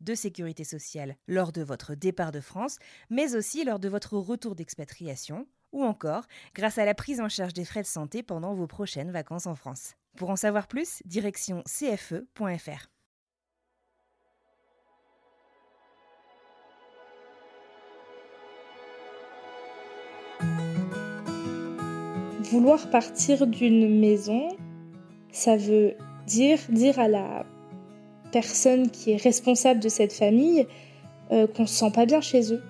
de sécurité sociale lors de votre départ de France, mais aussi lors de votre retour d'expatriation, ou encore grâce à la prise en charge des frais de santé pendant vos prochaines vacances en France. Pour en savoir plus, direction cfe.fr. Vouloir partir d'une maison, ça veut dire dire à la personne qui est responsable de cette famille euh, qu'on se sent pas bien chez eux.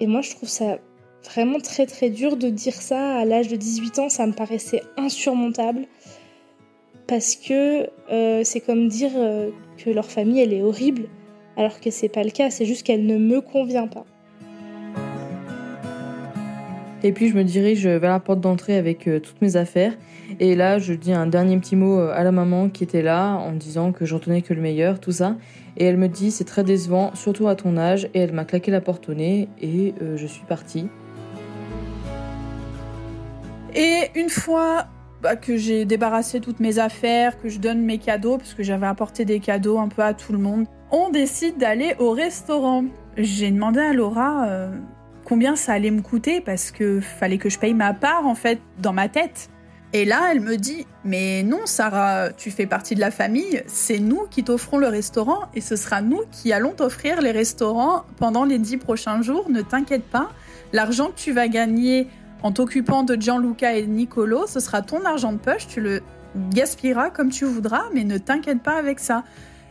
Et moi, je trouve ça vraiment très très dur de dire ça à l'âge de 18 ans. Ça me paraissait insurmontable parce que euh, c'est comme dire euh, que leur famille elle est horrible, alors que c'est pas le cas. C'est juste qu'elle ne me convient pas. Et puis je me dirige vers la porte d'entrée avec euh, toutes mes affaires. Et là, je dis un dernier petit mot euh, à la maman qui était là en disant que j'en tenais que le meilleur, tout ça. Et elle me dit c'est très décevant, surtout à ton âge. Et elle m'a claqué la porte au nez et euh, je suis partie. Et une fois bah, que j'ai débarrassé toutes mes affaires, que je donne mes cadeaux, parce que j'avais apporté des cadeaux un peu à tout le monde, on décide d'aller au restaurant. J'ai demandé à Laura combien ça allait me coûter parce que fallait que je paye ma part en fait dans ma tête. Et là, elle me dit "Mais non, Sarah, tu fais partie de la famille, c'est nous qui t'offrons le restaurant et ce sera nous qui allons t'offrir les restaurants pendant les dix prochains jours, ne t'inquiète pas. L'argent que tu vas gagner en t'occupant de Gianluca et Nicolo, ce sera ton argent de poche, tu le gaspilleras comme tu voudras, mais ne t'inquiète pas avec ça."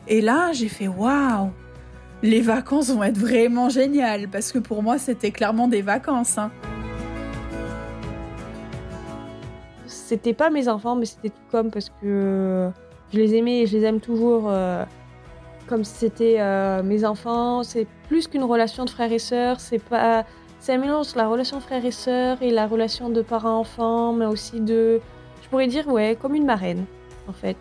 Et là, j'ai fait "Waouh les vacances vont être vraiment géniales parce que pour moi c'était clairement des vacances. Hein. C'était pas mes enfants, mais c'était tout comme parce que je les aimais et je les aime toujours euh, comme c'était euh, mes enfants. C'est plus qu'une relation de frère et sœur. C'est pas, c'est un mélange la relation frère et sœur et la relation de parents-enfants, mais aussi de, je pourrais dire ouais, comme une marraine en fait.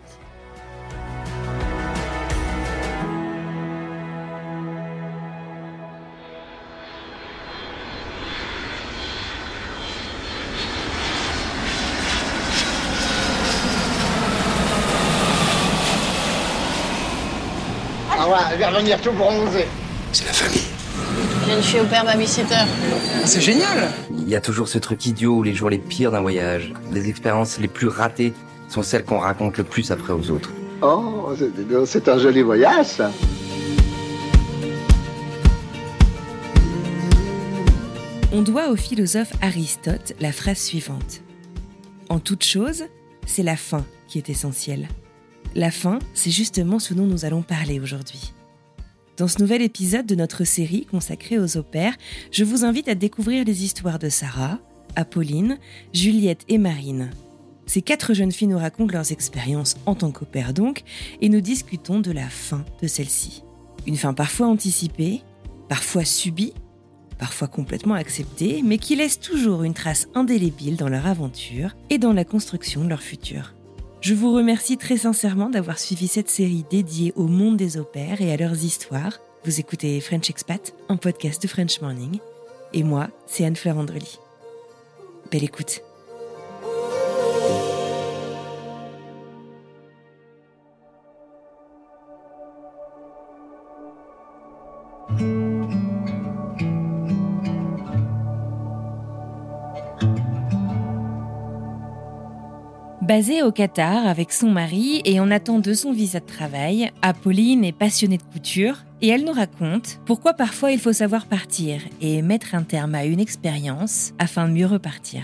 Va revenir tout bronzé. C'est la famille. Je suis au père babysitter. Ah, c'est génial Il y a toujours ce truc idiot où les jours les pires d'un voyage, les expériences les plus ratées sont celles qu'on raconte le plus après aux autres. Oh, c'est- c'est un joli voyage, ça. On doit au philosophe Aristote la phrase suivante. En toute chose, c'est la fin qui est essentielle. La fin, c'est justement ce dont nous allons parler aujourd'hui. Dans ce nouvel épisode de notre série consacrée aux opères, je vous invite à découvrir les histoires de Sarah, Apolline, Juliette et Marine. Ces quatre jeunes filles nous racontent leurs expériences en tant qu'opères donc, et nous discutons de la fin de celle-ci. Une fin parfois anticipée, parfois subie, parfois complètement acceptée, mais qui laisse toujours une trace indélébile dans leur aventure et dans la construction de leur futur. Je vous remercie très sincèrement d'avoir suivi cette série dédiée au monde des opères et à leurs histoires. Vous écoutez French Expat, un podcast de French Morning. Et moi, c'est Anne-Fleur Andrely. Belle écoute. Basée au Qatar avec son mari et en attente de son visa de travail, Apolline est passionnée de couture et elle nous raconte pourquoi parfois il faut savoir partir et mettre un terme à une expérience afin de mieux repartir.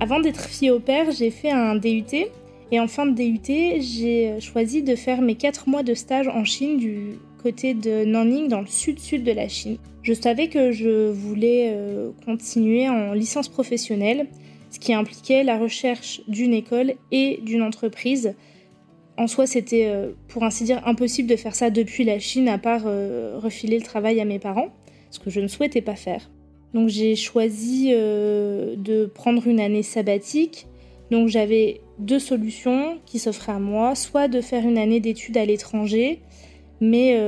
Avant d'être fille au père, j'ai fait un DUT et en fin de DUT, j'ai choisi de faire mes 4 mois de stage en Chine du côté de Nanning dans le sud-sud de la Chine. Je savais que je voulais euh, continuer en licence professionnelle, ce qui impliquait la recherche d'une école et d'une entreprise. En soi, c'était euh, pour ainsi dire impossible de faire ça depuis la Chine, à part euh, refiler le travail à mes parents, ce que je ne souhaitais pas faire. Donc j'ai choisi de prendre une année sabbatique. Donc j'avais deux solutions qui s'offraient à moi, soit de faire une année d'études à l'étranger, mais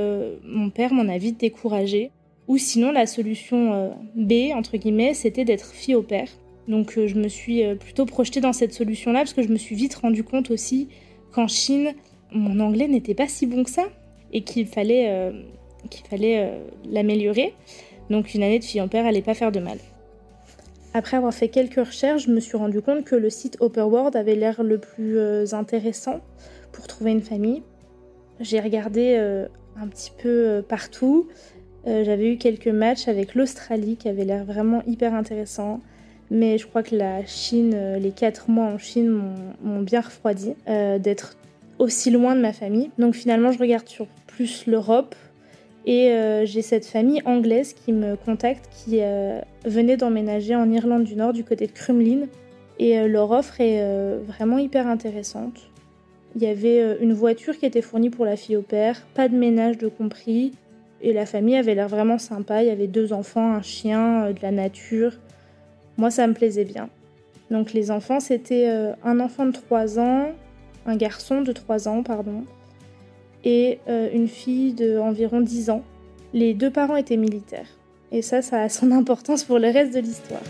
mon père m'en a vite découragée. Ou sinon, la solution euh, B, entre guillemets, c'était d'être fille au père. Donc euh, je me suis euh, plutôt projetée dans cette solution-là parce que je me suis vite rendu compte aussi qu'en Chine, mon anglais n'était pas si bon que ça et qu'il fallait, qu'il fallait l'améliorer. Donc une année de fille au père n'allait pas faire de mal. Après avoir fait quelques recherches, je me suis rendu compte que le site World avait l'air le plus intéressant pour trouver une famille. J'ai regardé un petit peu partout. Euh, j'avais eu quelques matchs avec l'Australie qui avait l'air vraiment hyper intéressant. Mais je crois que la Chine, euh, les quatre mois en Chine m'ont bien refroidi euh, d'être aussi loin de ma famille. Donc finalement, je regarde sur plus l'Europe. Et j'ai cette famille anglaise qui me contacte, qui venait d'emménager en Irlande du Nord, du côté de Crumlin. Et leur offre est vraiment hyper intéressante. Il y avait une voiture qui était fournie pour la fille au père, pas de ménage de compris, et la famille avait l'air vraiment sympa. Il y avait deux enfants, un chien, euh, de la nature. Moi, ça me plaisait bien. Donc les enfants, c'était euh, un enfant de 3 ans, un garçon de 3 ans, pardon, et euh, une fille d'environ 10 ans. Les deux parents étaient militaires. Et ça, ça a son importance pour le reste de l'histoire.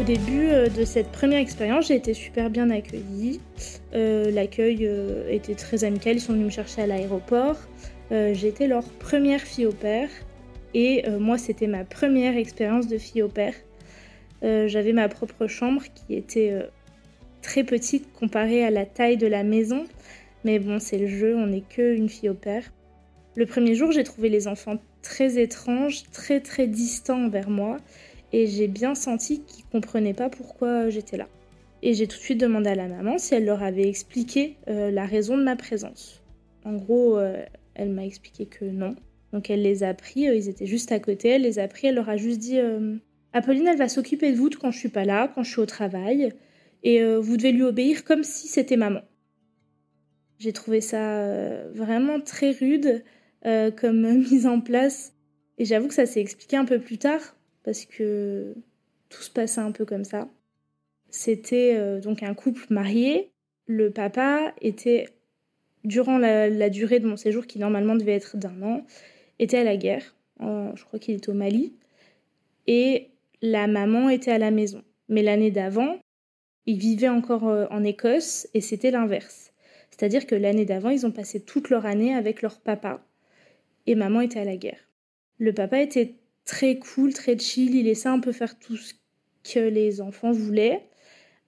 Au début euh, de cette première expérience, j'ai été super bien accueillie. Euh, l'accueil euh, était très amical, ils sont venus me chercher à l'aéroport. J'étais leur première fille au père et moi c'était ma première expérience de fille au père. J'avais ma propre chambre qui était très petite comparée à la taille de la maison, mais bon c'est le jeu, on n'est qu'une fille au père. Le premier jour j'ai trouvé les enfants très étranges, très très distants envers moi et j'ai bien senti qu'ils comprenaient pas pourquoi j'étais là. Et j'ai tout de suite demandé à la maman si elle leur avait expliqué euh, la raison de ma présence. En gros, euh, elle m'a expliqué que non. Donc elle les a pris, euh, ils étaient juste à côté, elle les a pris, elle leur a juste dit Apolline, elle va s'occuper de vous quand je suis pas là, quand je suis au travail, et vous devez lui obéir comme si c'était maman. J'ai trouvé ça vraiment très rude comme mise en place, et j'avoue que ça s'est expliqué un peu plus tard parce que tout se passait un peu comme ça. C'était euh, donc un couple marié. Le papa était, durant la, durée de mon séjour, qui normalement devait être d'un an, était à la guerre. je crois qu'il était au Mali. Et la maman était à la maison. Mais l'année d'avant, ils vivaient encore euh, en Écosse et c'était l'inverse. C'est-à-dire que l'année d'avant, ils ont passé toute leur année avec leur papa et maman était à la guerre. Le papa était très cool, très chill. Il laissait un peu faire tout ce que les enfants voulaient,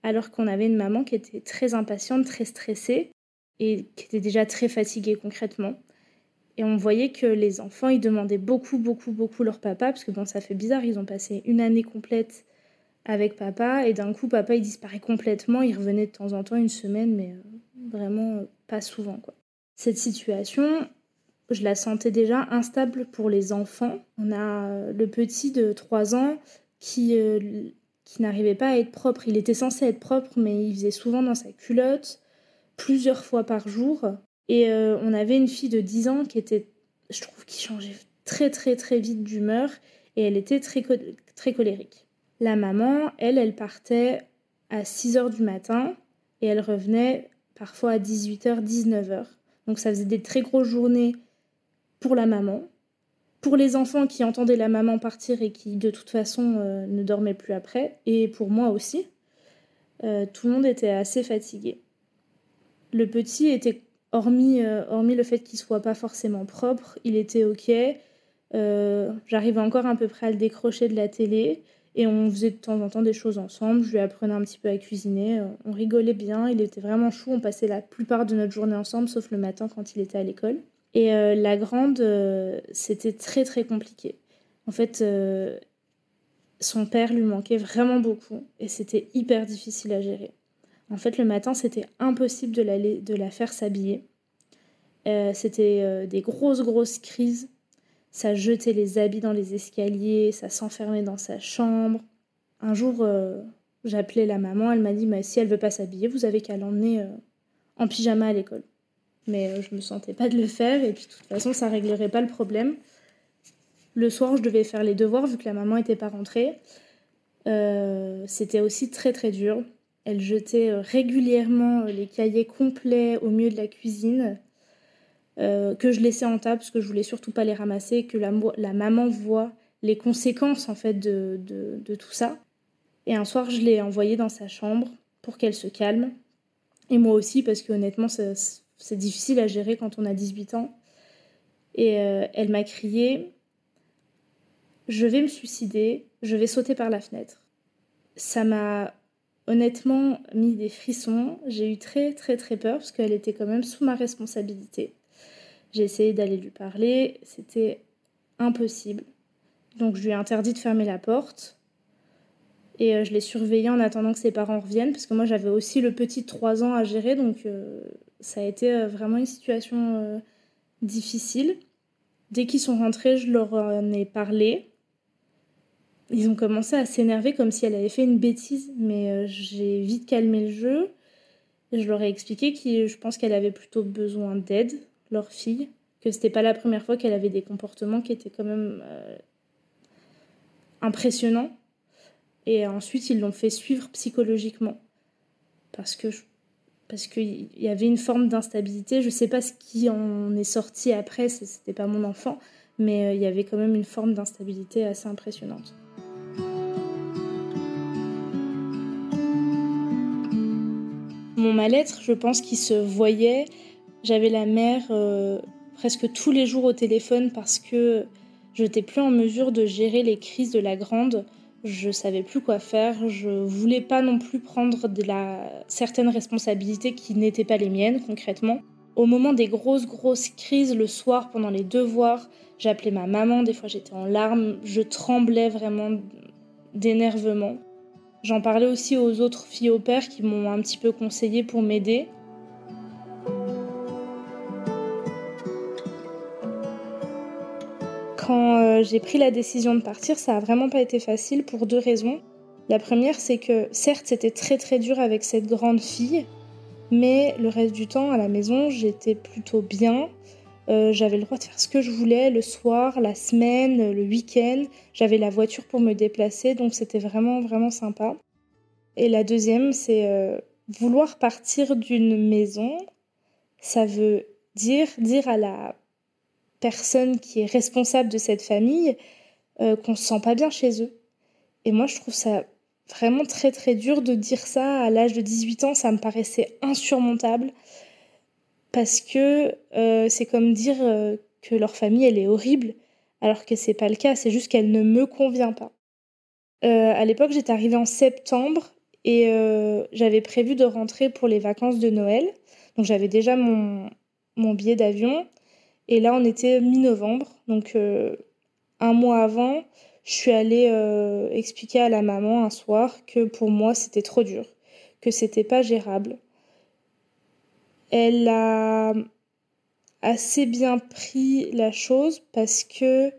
alors qu'on avait une maman qui était très impatiente, très stressée et qui était déjà très fatiguée concrètement. Et on voyait que les enfants, ils demandaient beaucoup, beaucoup, beaucoup leur papa, parce que bon, ça fait bizarre, ils ont passé une année complète avec papa, et d'un coup, papa, il disparaît complètement, il revenait de temps en temps, une semaine, mais euh, vraiment euh, pas souvent, quoi. Cette situation, je la sentais déjà instable pour les enfants. On a euh, le petit de 3 ans qui, euh, qui n'arrivait pas à être propre. Il était censé être propre, mais il faisait souvent dans sa culotte, plusieurs fois par jour. Et euh, on avait une fille de 10 ans qui était, je trouve, qui changeait très très très vite d'humeur et elle était très, très colérique. La maman, elle, elle partait à 6 h du matin et elle revenait parfois à 18h, 19h. Donc ça faisait des très grosses journées pour la maman, pour les enfants qui entendaient la maman partir et qui de toute façon euh, ne dormaient plus après, et pour moi aussi. Euh, tout le monde était assez fatigué. Le petit était, hormis, euh, hormis le fait qu'il soit pas forcément propre, il était ok. J'arrivais encore à peu près à le décrocher de la télé. Et on faisait de temps en temps des choses ensemble. Je lui apprenais un petit peu à cuisiner. On rigolait bien. Il était vraiment chou. On passait la plupart de notre journée ensemble, sauf le matin quand il était à l'école. Et euh, la grande, euh, c'était très très compliqué. En fait, son père lui manquait vraiment beaucoup et c'était hyper difficile à gérer. En fait, le matin, c'était impossible de la, de la faire s'habiller. c'était des grosses grosses crises ça jetait les habits dans les escaliers, ça s'enfermait dans sa chambre. Un jour, euh, j'appelais la maman, elle m'a dit si elle veut pas s'habiller, vous avez qu'à l'emmener euh, en pyjama à l'école. Mais euh, je me sentais pas de le faire et puis de toute façon, ça réglerait pas le problème. Le soir, je devais faire les devoirs vu que la maman n'était pas rentrée. C'était aussi très très dur. Elle jetait régulièrement les cahiers complets au milieu de la cuisine. Euh, que je laissais en table parce que je voulais surtout pas les ramasser, que la, la maman voit les conséquences en fait de, de, tout ça. Et un soir, je l'ai envoyée dans sa chambre pour qu'elle se calme. Et moi aussi, parce que honnêtement, c'est difficile à gérer quand on a 18 ans. Et euh, elle m'a crié Je vais me suicider, je vais sauter par la fenêtre. Ça m'a honnêtement mis des frissons. J'ai eu très, très, très peur parce qu'elle était quand même sous ma responsabilité. J'ai essayé d'aller lui parler, c'était impossible. Donc je lui ai interdit de fermer la porte. Et euh, je l'ai surveillé en attendant que ses parents reviennent, parce que moi j'avais aussi le petit de 3 ans à gérer, donc euh, ça a été euh, vraiment une situation difficile. Dès qu'ils sont rentrés, je leur en ai parlé. Ils ont commencé à s'énerver comme si elle avait fait une bêtise, mais j'ai vite calmé le jeu. Je leur ai expliqué que je pense qu'elle avait plutôt besoin d'aide, leur fille, que c'était pas la première fois qu'elle avait des comportements qui étaient quand même euh, impressionnants. Et ensuite, ils l'ont fait suivre psychologiquement. Parce que parce qu'il y avait une forme d'instabilité. Je sais pas ce qui en est sorti après, c'était pas mon enfant, mais euh, il y avait quand même une forme d'instabilité assez impressionnante. Mon mal-être, je pense qu'il se voyait j'avais la mère euh, presque tous les jours au téléphone parce que je n'étais plus en mesure de gérer les crises de la grande. Je savais plus quoi faire. Je voulais pas non plus prendre de certaines responsabilités qui n'étaient pas les miennes concrètement. Au moment des grosses grosses crises le soir pendant les devoirs, j'appelais ma maman. Des fois j'étais en larmes. Je tremblais vraiment d'énervement. J'en parlais aussi aux autres filles au père qui m'ont un petit peu conseillé pour m'aider. Quand euh, j'ai pris la décision de partir, ça a vraiment pas été facile pour deux raisons. La première, c'est que certes, c'était très très dur avec cette grande fille, mais le reste du temps à la maison, j'étais plutôt bien. Euh, j'avais le droit de faire ce que je voulais le soir, la semaine, le week-end. J'avais la voiture pour me déplacer, donc c'était vraiment vraiment sympa. Et la deuxième, c'est euh, vouloir partir d'une maison. Ça veut dire dire à la personne qui est responsable de cette famille euh, qu'on se sent pas bien chez eux. Et moi, je trouve ça vraiment très très dur de dire ça à l'âge de 18 ans. Ça me paraissait insurmontable parce que euh, c'est comme dire euh, que leur famille elle est horrible, alors que c'est pas le cas. C'est juste qu'elle ne me convient pas. à l'époque, j'étais arrivée en septembre et j'avais prévu de rentrer pour les vacances de Noël. Donc j'avais déjà mon, mon billet d'avion. Et là, on était mi-novembre, donc euh, un mois avant, je suis allée euh, expliquer à la maman un soir que pour moi, c'était trop dur, que c'était pas gérable. Elle a assez bien pris la chose parce que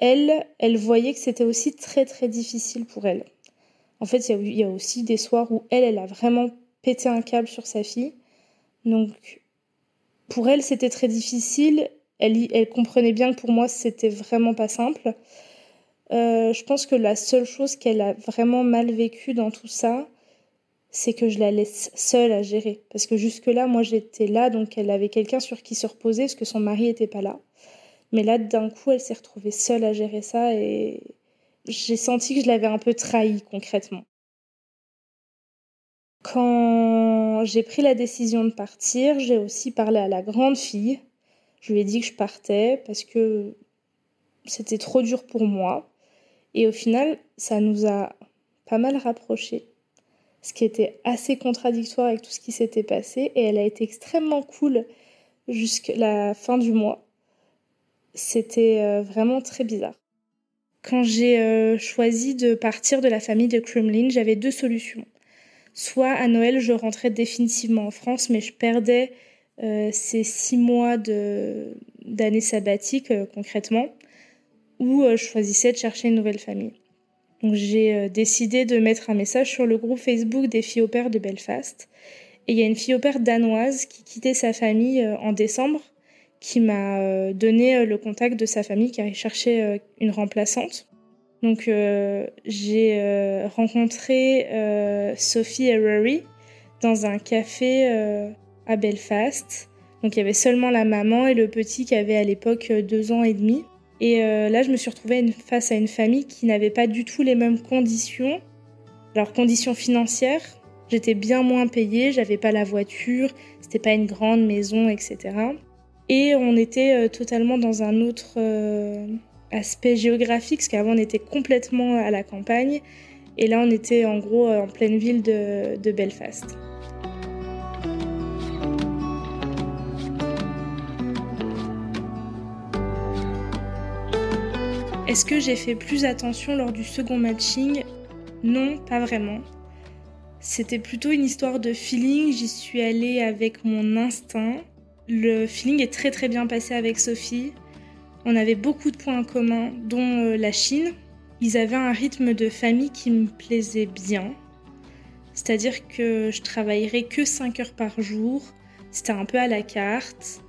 elle, elle voyait que c'était aussi très très difficile pour elle. En fait, il y, y, a aussi des soirs où elle, elle a vraiment pété un câble sur sa fille. Donc, pour elle, c'était très difficile. Elle, comprenait bien que pour moi, c'était vraiment pas simple. Euh, je pense que la seule chose qu'elle a vraiment mal vécue dans tout ça, c'est que je la laisse seule à gérer. Parce que jusque-là, moi, j'étais là, donc elle avait quelqu'un sur qui se reposer, parce que son mari n'était pas là. Mais là, d'un coup, elle s'est retrouvée seule à gérer ça, et j'ai senti que je l'avais un peu trahie concrètement. Quand j'ai pris la décision de partir, j'ai aussi parlé à la grande fille. Je lui ai dit que je partais parce que c'était trop dur pour moi. Et au final, ça nous a pas mal rapprochés, ce qui était assez contradictoire avec tout ce qui s'était passé. Et elle a été extrêmement cool jusqu'à la fin du mois. C'était euh, vraiment très bizarre. Quand j'ai euh, choisi de partir de la famille de Kremlin, j'avais deux solutions. Soit à Noël, je rentrais définitivement en France, mais je perdais euh, ces six mois d'année sabbatique concrètement, ou je choisissais de chercher une nouvelle famille. Donc j'ai décidé de mettre un message sur le groupe Facebook des filles au père de Belfast. Et il y a une fille au père danoise qui quittait sa famille en décembre qui m'a euh, donné euh, le contact de sa famille qui avait cherché euh, une remplaçante. Donc j'ai rencontré Sophie et Rory dans un café à Belfast. Donc il y avait seulement la maman et le petit qui avait à l'époque deux ans et demi. Et là, je me suis retrouvée face à une famille qui n'avait pas du tout les mêmes conditions. Alors, conditions financières, j'étais bien moins payée, j'avais pas la voiture, c'était pas une grande maison, etc. Et on était euh, totalement dans un autre euh, aspect géographique, parce qu'avant on était complètement à la campagne, et là on était en gros en pleine ville de, Belfast. Est-ce que j'ai fait plus attention lors du second matching? Non, pas vraiment. C'était plutôt une histoire de feeling, j'y suis allée avec mon instinct. Le feeling est très très bien passé avec Sophie. On avait beaucoup de points en commun, dont euh, la Chine. Ils avaient un rythme de famille qui me plaisait bien. C'est-à-dire que je travaillerais que 5 heures par jour. C'était un peu à la carte.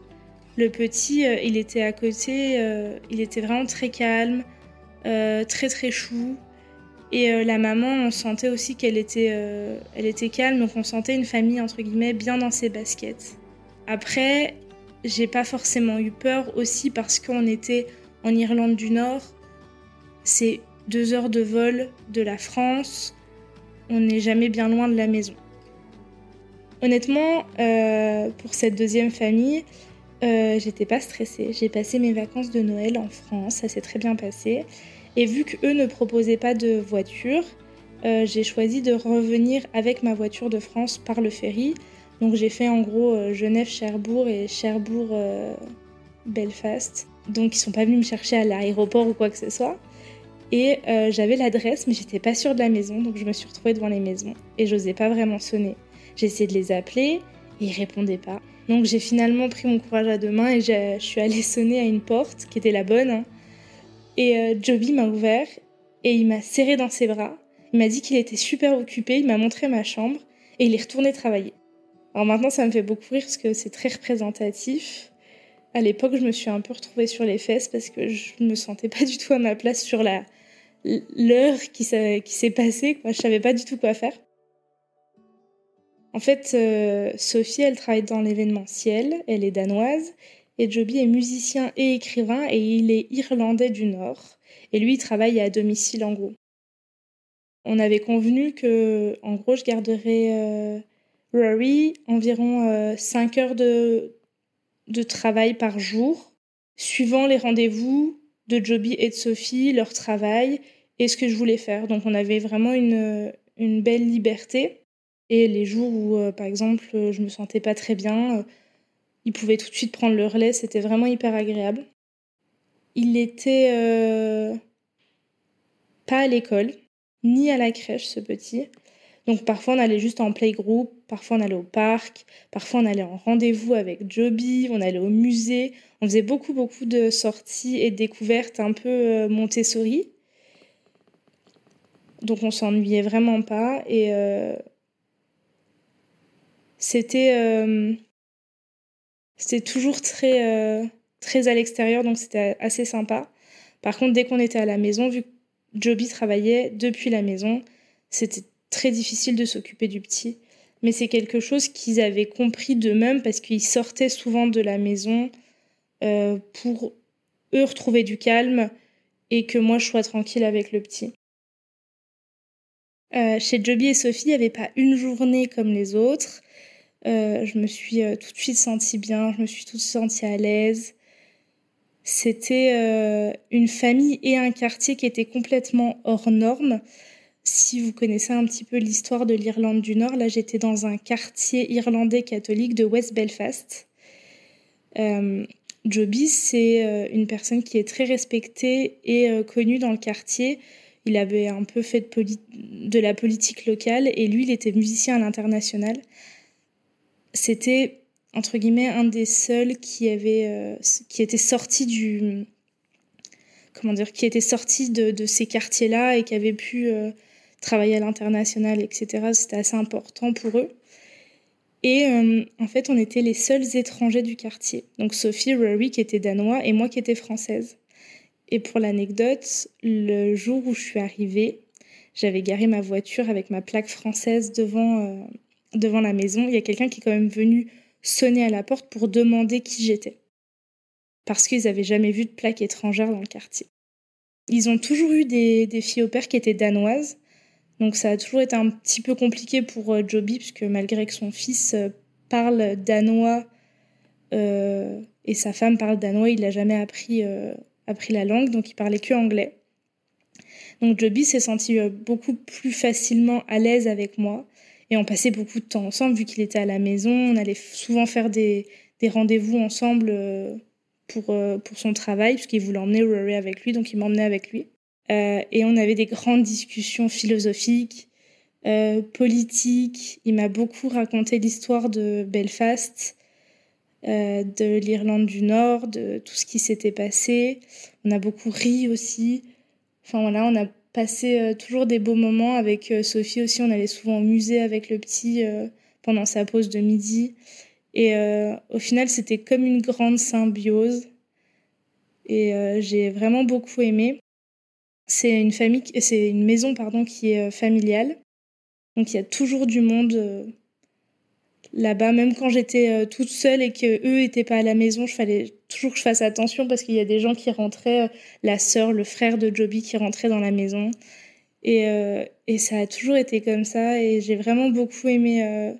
Le petit, euh, il était à côté, euh, il était vraiment très calme, très très chou. Et la maman, on sentait aussi qu'elle était, elle était calme, donc on sentait une famille entre guillemets bien dans ses baskets. Après, j'ai pas forcément eu peur aussi parce qu'on était en Irlande du Nord. C'est deux heures de vol de la France. On n'est jamais bien loin de la maison. Honnêtement, euh, pour cette deuxième famille, euh, j'étais pas stressée. J'ai passé mes vacances de Noël en France, ça s'est très bien passé. Et vu qu'eux ne proposaient pas de voiture, euh, j'ai choisi de revenir avec ma voiture de France par le ferry donc j'ai fait en gros euh, Genève-Cherbourg et Cherbourg-Belfast. Donc ils sont pas venus me chercher à l'aéroport ou quoi que ce soit. Et euh, j'avais l'adresse, mais j'étais pas sûre de la maison, donc je me suis retrouvée devant les maisons et j'osais pas vraiment sonner. J'ai essayé de les appeler et ils répondaient pas. Donc j'ai finalement pris mon courage à deux mains et je suis allée sonner à une porte qui était la bonne. Et euh, Joby m'a ouvert et il m'a serré dans ses bras. Il m'a dit qu'il était super occupé, il m'a montré ma chambre et il est retourné travailler. Alors maintenant, ça me fait beaucoup rire parce que c'est très représentatif. À l'époque, je me suis un peu retrouvée sur les fesses parce que je me sentais pas du tout à ma place sur la l'heure qui s'est passée. Quoi. Je savais pas du tout quoi faire. En fait, euh, Sophie, elle travaille dans l'événementiel, elle est danoise, et Joby est musicien et écrivain, et il est irlandais du Nord. Et lui, il travaille à domicile en gros. On avait convenu que, en gros, je garderais euh, Rory, environ 5 euh, heures de, de travail par jour, suivant les rendez-vous de Joby et de Sophie, leur travail et ce que je voulais faire. Donc on avait vraiment une, une belle liberté. Et les jours où, euh, par exemple, je me sentais pas très bien, euh, ils pouvaient tout de suite prendre le relais. C'était vraiment hyper agréable. Il était pas à l'école, ni à la crèche, ce petit. Donc parfois on allait juste en playgroup, parfois on allait au parc, parfois on allait en rendez-vous avec Joby, on allait au musée. On faisait beaucoup beaucoup de sorties et découvertes un peu euh, Montessori. Donc on s'ennuyait vraiment pas et euh, c'était euh, c'était toujours très très à l'extérieur donc c'était assez sympa. Par contre dès qu'on était à la maison vu que Joby travaillait depuis la maison, c'était très difficile de s'occuper du petit. Mais c'est quelque chose qu'ils avaient compris d'eux-mêmes parce qu'ils sortaient souvent de la maison euh, pour eux retrouver du calme et que moi je sois tranquille avec le petit. Euh, chez Joby et Sophie, il n'y avait pas une journée comme les autres. Euh, je me suis tout de suite sentie bien, je me suis tout de suite sentie à l'aise. C'était une famille et un quartier qui étaient complètement hors normes. Si vous connaissez un petit peu l'histoire de l'Irlande du Nord, là j'étais dans un quartier irlandais catholique de West Belfast. Euh, Joby, c'est euh, une personne qui est très respectée et euh, connue dans le quartier. Il avait un peu fait de, la politique locale et lui, il était musicien à l'international. C'était entre guillemets un des seuls qui avait euh, qui était sorti du comment dire qui était sorti de, ces quartiers là et qui avait pu travailler à l'international etc c'était assez important pour eux et euh, en fait on était les seuls étrangers du quartier donc Sophie Rory qui était danois et moi qui étais française et pour l'anecdote le jour où je suis arrivée j'avais garé ma voiture avec ma plaque française devant devant la maison il y a quelqu'un qui est quand même venu sonner à la porte pour demander qui j'étais. Parce qu'ils n'avaient jamais vu de plaque étrangère dans le quartier. Ils ont toujours eu des, filles au père qui étaient danoises. Donc ça a toujours été un petit peu compliqué pour euh, Joby, puisque malgré que son fils euh, parle danois euh, et sa femme parle danois, il n'a jamais appris, appris la langue, donc il parlait que anglais. Donc Joby s'est senti beaucoup plus facilement à l'aise avec moi. Et on passait beaucoup de temps ensemble, vu qu'il était à la maison. On allait souvent faire des, des rendez-vous ensemble pour, pour son travail, puisqu'il voulait emmener Rory avec lui, donc il m'emmenait avec lui. Euh, et on avait des grandes discussions philosophiques, euh, politiques. Il m'a beaucoup raconté l'histoire de Belfast, euh, de l'Irlande du Nord, de tout ce qui s'était passé. On a beaucoup ri aussi. Enfin voilà, on a passé toujours des beaux moments avec Sophie aussi. On allait souvent au musée avec le petit pendant sa pause de midi. Et au final, c'était comme une grande symbiose. Et j'ai vraiment beaucoup aimé. C'est une famille, c'est une maison pardon qui est familiale. Donc il y a toujours du monde là-bas, même quand j'étais toute seule et que eux étaient pas à la maison, je fallait toujours que je fasse attention parce qu'il y a des gens qui rentraient, la sœur, le frère de Joby qui rentrait dans la maison. Et, euh, et ça a toujours été comme ça et j'ai vraiment beaucoup aimé, euh,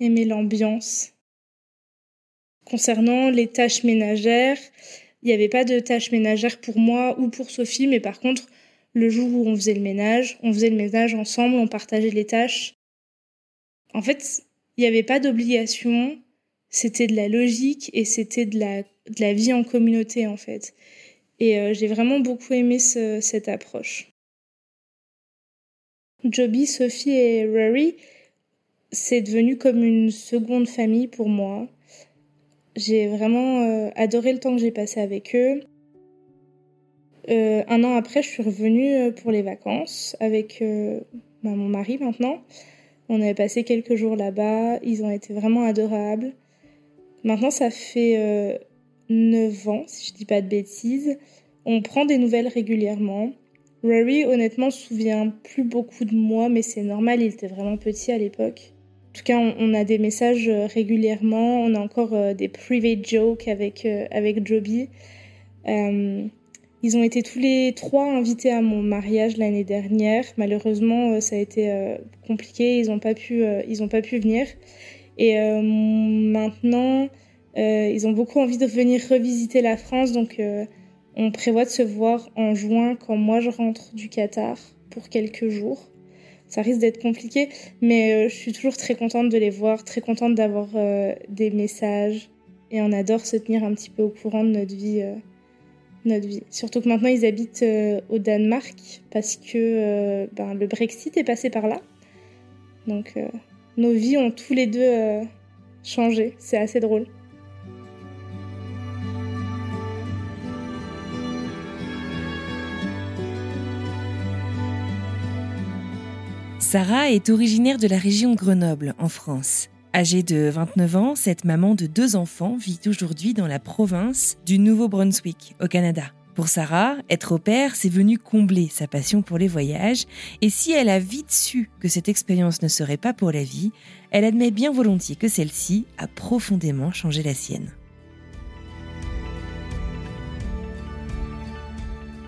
aimé l'ambiance. Concernant les tâches ménagères, il n'y avait pas de tâches ménagères pour moi ou pour Sophie, mais par contre, le jour où on faisait le ménage, on faisait le ménage ensemble, on partageait les tâches. En fait, il n'y avait pas d'obligation, c'était de la logique et c'était de la, vie en communauté en fait. Et euh, j'ai vraiment beaucoup aimé ce, cette approche. Joby, Sophie et Rory, c'est devenu comme une seconde famille pour moi. J'ai vraiment euh, adoré le temps que j'ai passé avec eux. Euh, un an après, je suis revenue euh, pour les vacances avec euh, bah, mon mari maintenant. On avait passé quelques jours là-bas. Ils ont été vraiment adorables. Maintenant, ça fait euh, 9 ans, si je dis pas de bêtises. On prend des nouvelles régulièrement. Rory, honnêtement, se souvient plus beaucoup de moi, mais c'est normal, il était vraiment petit à l'époque. En tout cas, on, a des messages régulièrement. On a encore des private jokes avec, avec Joby. Ils ont été tous les trois invités à mon mariage l'année dernière. Malheureusement, euh, ça a été euh, compliqué. Ils n'ont pas pu, ont pas pu venir. Et maintenant, ils ont beaucoup envie de venir revisiter la France, donc on prévoit de se voir en juin quand moi je rentre du Qatar pour quelques jours. Ça risque d'être compliqué, mais euh, je suis toujours très contente de les voir, très contente d'avoir euh, des messages. Et on adore se tenir un petit peu au courant de notre vie. Euh. Surtout que maintenant ils habitent au Danemark parce que ben, le Brexit est passé par là. Donc nos vies ont tous les deux changé. C'est assez drôle. Sarah est originaire de la région Grenoble, en France. Âgée de 29 ans, cette maman de deux enfants vit aujourd'hui dans la province du Nouveau-Brunswick, au Canada. Pour Sarah, être au père, c'est venu combler sa passion pour les voyages, et si elle a vite su que cette expérience ne serait pas pour la vie, elle admet bien volontiers que celle-ci a profondément changé la sienne.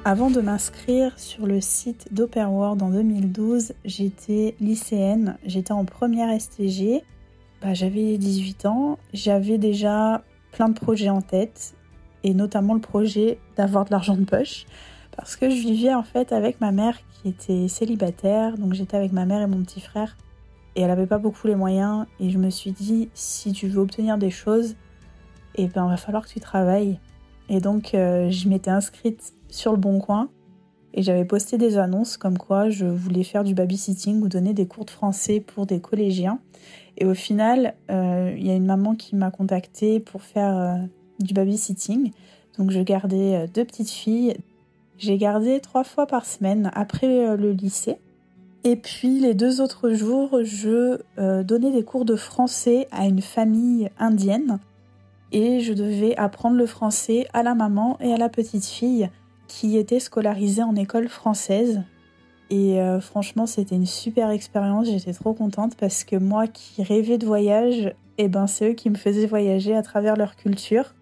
Avant de m'inscrire sur le site d'Operworld en 2012, j'étais lycéenne, j'étais en première STG. Bah, j'avais 18 ans, j'avais déjà plein de projets en tête. et notamment le projet d'avoir de l'argent de poche parce que je vivais en fait avec ma mère qui était célibataire, donc j'étais avec ma mère et mon petit frère et elle n'avait pas beaucoup les moyens et je me suis dit si tu veux obtenir des choses, eh ben va falloir que tu travailles. Et donc euh, je m'étais inscrite sur le Bon Coin et j'avais posté des annonces comme quoi je voulais faire du babysitting ou donner des cours de français pour des collégiens. Et au final, euh, il y a une maman qui m'a contactée pour faire euh, du babysitting. Donc je gardais euh, deux petites filles. J'ai gardé trois fois par semaine après le lycée. Et puis les deux autres jours, je donnais des cours de français à une famille indienne. Et je devais apprendre le français à la maman et à la petite fille qui était scolarisée en école française. Et euh, franchement, c'était une super expérience. J'étais trop contente parce que moi qui rêvais de voyage, eh ben, c'est eux qui me faisaient voyager à travers leur culture.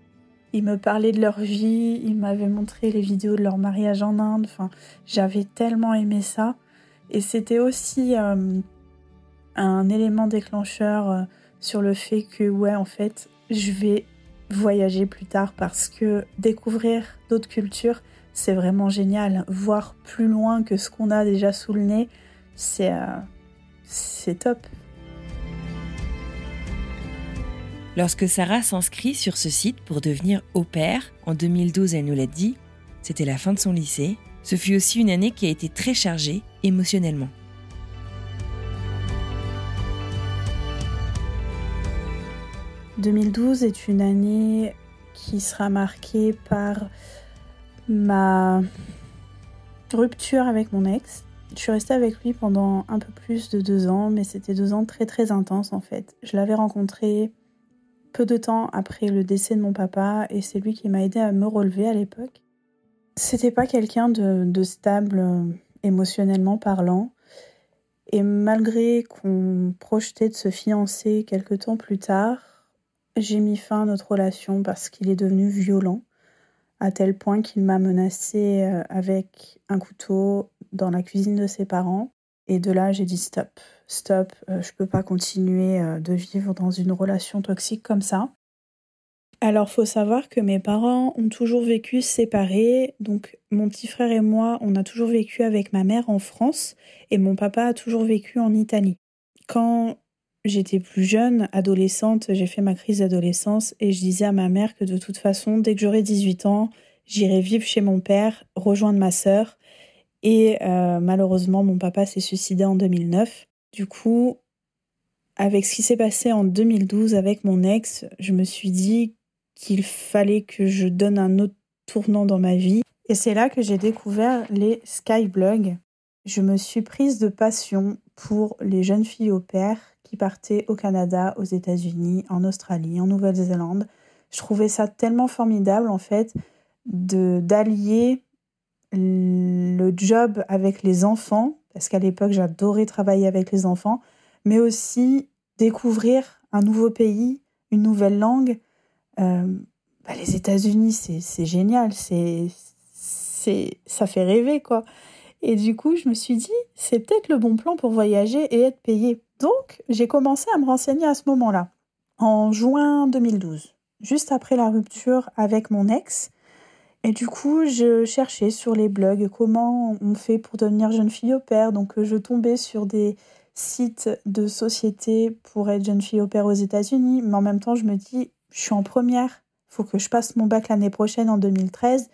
Ils me parlaient de leur vie, ils m'avaient montré les vidéos de leur mariage en Inde. Enfin, j'avais tellement aimé ça. Et c'était aussi euh, un élément déclencheur euh, sur le fait que, ouais, en fait, je vais voyager plus tard parce que découvrir d'autres cultures, c'est vraiment génial. Voir plus loin que ce qu'on a déjà sous le nez, c'est euh, top. Lorsque Sarah s'inscrit sur ce site pour devenir au pair, en 2012 elle nous l'a dit, c'était la fin de son lycée, ce fut aussi une année qui a été très chargée émotionnellement. « 2012 est une année qui sera marquée par ma rupture avec mon ex. Je suis restée avec lui pendant un peu plus de deux ans, mais c'était deux ans très très intenses en fait. Je l'avais rencontré peu de temps après le décès de mon papa et c'est lui qui m'a aidé à me relever à l'époque. C'était pas quelqu'un de, stable euh, émotionnellement parlant. Et malgré qu'on projetait de se fiancer quelques temps plus tard, j'ai mis fin à notre relation parce qu'il est devenu violent à tel point qu'il m'a menacé euh, avec un couteau dans la cuisine de ses parents. Et de là, j'ai dit stop, stop, euh, je peux pas continuer euh, de vivre dans une relation toxique comme ça. Alors, faut savoir que mes parents ont toujours vécu séparés. Donc, mon petit frère et moi, on a toujours vécu avec ma mère en France et mon papa a toujours vécu en Italie. Quand j'étais plus jeune, adolescente, j'ai fait ma crise d'adolescence et je disais à ma mère que de toute façon, dès que j'aurai 18 ans, j'irai vivre chez mon père, rejoindre ma sœur. Et euh, malheureusement, mon papa s'est suicidé en 2009. Du coup, avec ce qui s'est passé en 2012 avec mon ex, je me suis dit qu'il fallait que je donne un autre tournant dans ma vie. Et c'est là que j'ai découvert les skyblogs. Je me suis prise de passion pour les jeunes filles au père qui partaient au Canada, aux États-Unis, en Australie, en Nouvelle-Zélande. Je trouvais ça tellement formidable en fait de d'allier le job avec les enfants parce qu'à l'époque j'adorais travailler avec les enfants, mais aussi découvrir un nouveau pays, une nouvelle langue. Euh, bah, les États-Unis, c'est génial, c'est ça fait rêver quoi. Et du coup, je me suis dit, c'est peut-être le bon plan pour voyager et être payé. Donc, j'ai commencé à me renseigner à ce moment-là, en juin 2012, juste après la rupture avec mon ex. Et du coup, je cherchais sur les blogs comment on fait pour devenir jeune fille au père. Donc, je tombais sur des sites de sociétés pour être jeune fille au père aux États-Unis. Mais en même temps, je me dis, je suis en première. Faut que je passe mon bac l'année prochaine en 2013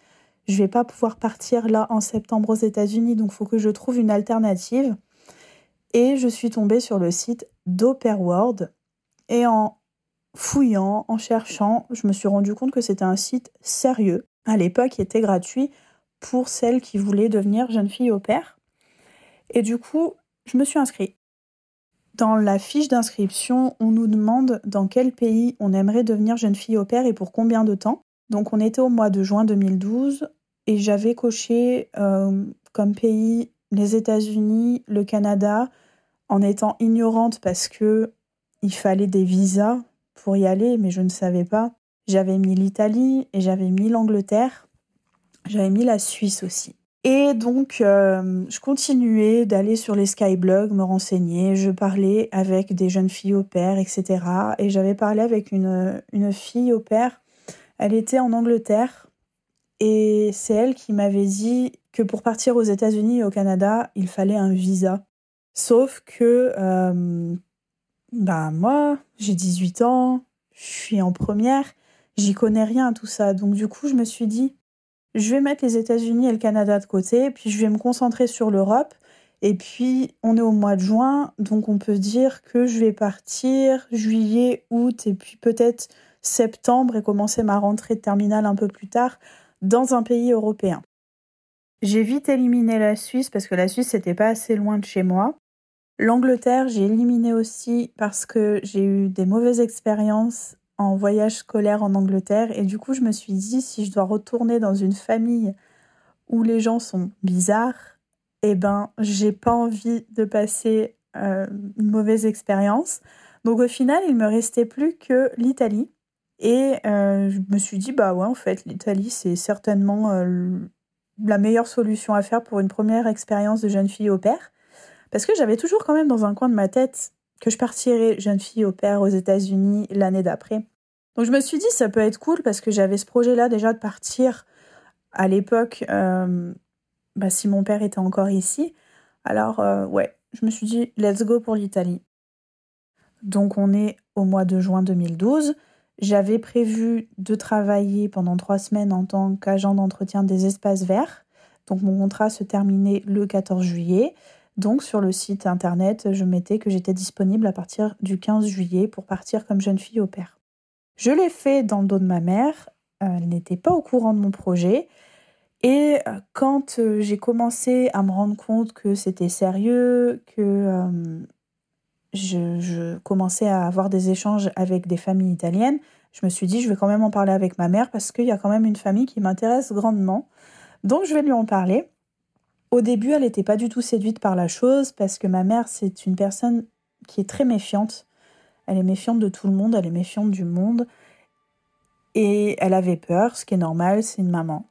je vais pas pouvoir partir là en septembre aux États-Unis, donc faut que je trouve une alternative. Et je suis tombée sur le site d'Operworld et en fouillant, en cherchant, je me suis rendu compte que c'était un site sérieux. À l'époque, il était gratuit pour celles qui voulaient devenir jeune fille au père. Et du coup, je me suis inscrite. Dans la fiche d'inscription, on nous demande dans quel pays on aimerait devenir jeune fille au père et pour combien de temps. Donc on était au mois de juin 2012 et j'avais coché euh, comme pays les États-Unis, le Canada, en étant ignorante parce que il fallait des visas pour y aller, mais je ne savais pas. J'avais mis l'Italie et j'avais mis l'Angleterre. J'avais mis la Suisse aussi. Et donc, euh, je continuais d'aller sur les skyblogs, me renseigner. Je parlais avec des jeunes filles au père, etc. Et j'avais parlé avec une, une fille au père Elle était en Angleterre et c'est elle qui m'avait dit que pour partir aux États-Unis et au Canada, il fallait un visa. Sauf que euh, bah moi, j'ai 18 ans, je suis en première, j'y connais rien à tout ça. Donc du coup, je me suis dit, je vais mettre les États-Unis et le Canada de côté, puis je vais me concentrer sur l'Europe. Et puis, on est au mois de juin, donc on peut dire que je vais partir juillet, août, et puis peut-être septembre et commencer ma rentrée de terminale un peu plus tard dans un pays européen. J'ai vite éliminé la Suisse parce que la Suisse n'était pas assez loin de chez moi. L'Angleterre, j'ai éliminé aussi parce que j'ai eu des mauvaises expériences en voyage scolaire en Angleterre. Et du coup je me suis dit si je dois retourner dans une famille où les gens sont bizarres, eh ben j'ai pas envie de passer euh, une mauvaise expérience. Donc au final il me restait plus que l'Italie. Et euh, je me suis dit bah ouais en fait l'Italie c'est certainement euh, la meilleure solution à faire pour une première expérience de jeune fille au père parce que j'avais toujours quand même dans un coin de ma tête que je partirais jeune fille au père aux États-Unis l'année d'après. Donc je me suis dit ça peut être cool parce que j'avais ce projet-là déjà de partir à l'époque euh, bah, si mon père était encore ici. Alors euh, ouais, je me suis dit let's go pour l'Italie. Donc on est au mois de juin 2012. J'avais prévu de travailler pendant trois semaines en tant qu'agent d'entretien des espaces verts. Donc mon contrat se terminait le 14 juillet. Donc sur le site internet, je mettais que j'étais disponible à partir du 15 juillet pour partir comme jeune fille au père. Je l'ai fait dans le dos de ma mère, elle n'était pas au courant de mon projet. Et euh, quand euh, j'ai commencé à me rendre compte que c'était sérieux, que euh, je, commençais à avoir des échanges avec des familles italiennes, je me suis dit, je vais quand même en parler avec ma mère parce qu'il y a quand même une famille qui m'intéresse grandement. Donc je vais lui en parler. Au début, elle n'était pas du tout séduite par la chose parce que ma mère, c'est une personne qui est très méfiante. Elle est méfiante de tout le monde, elle est méfiante du monde. Et elle avait peur, ce qui est normal, c'est une maman.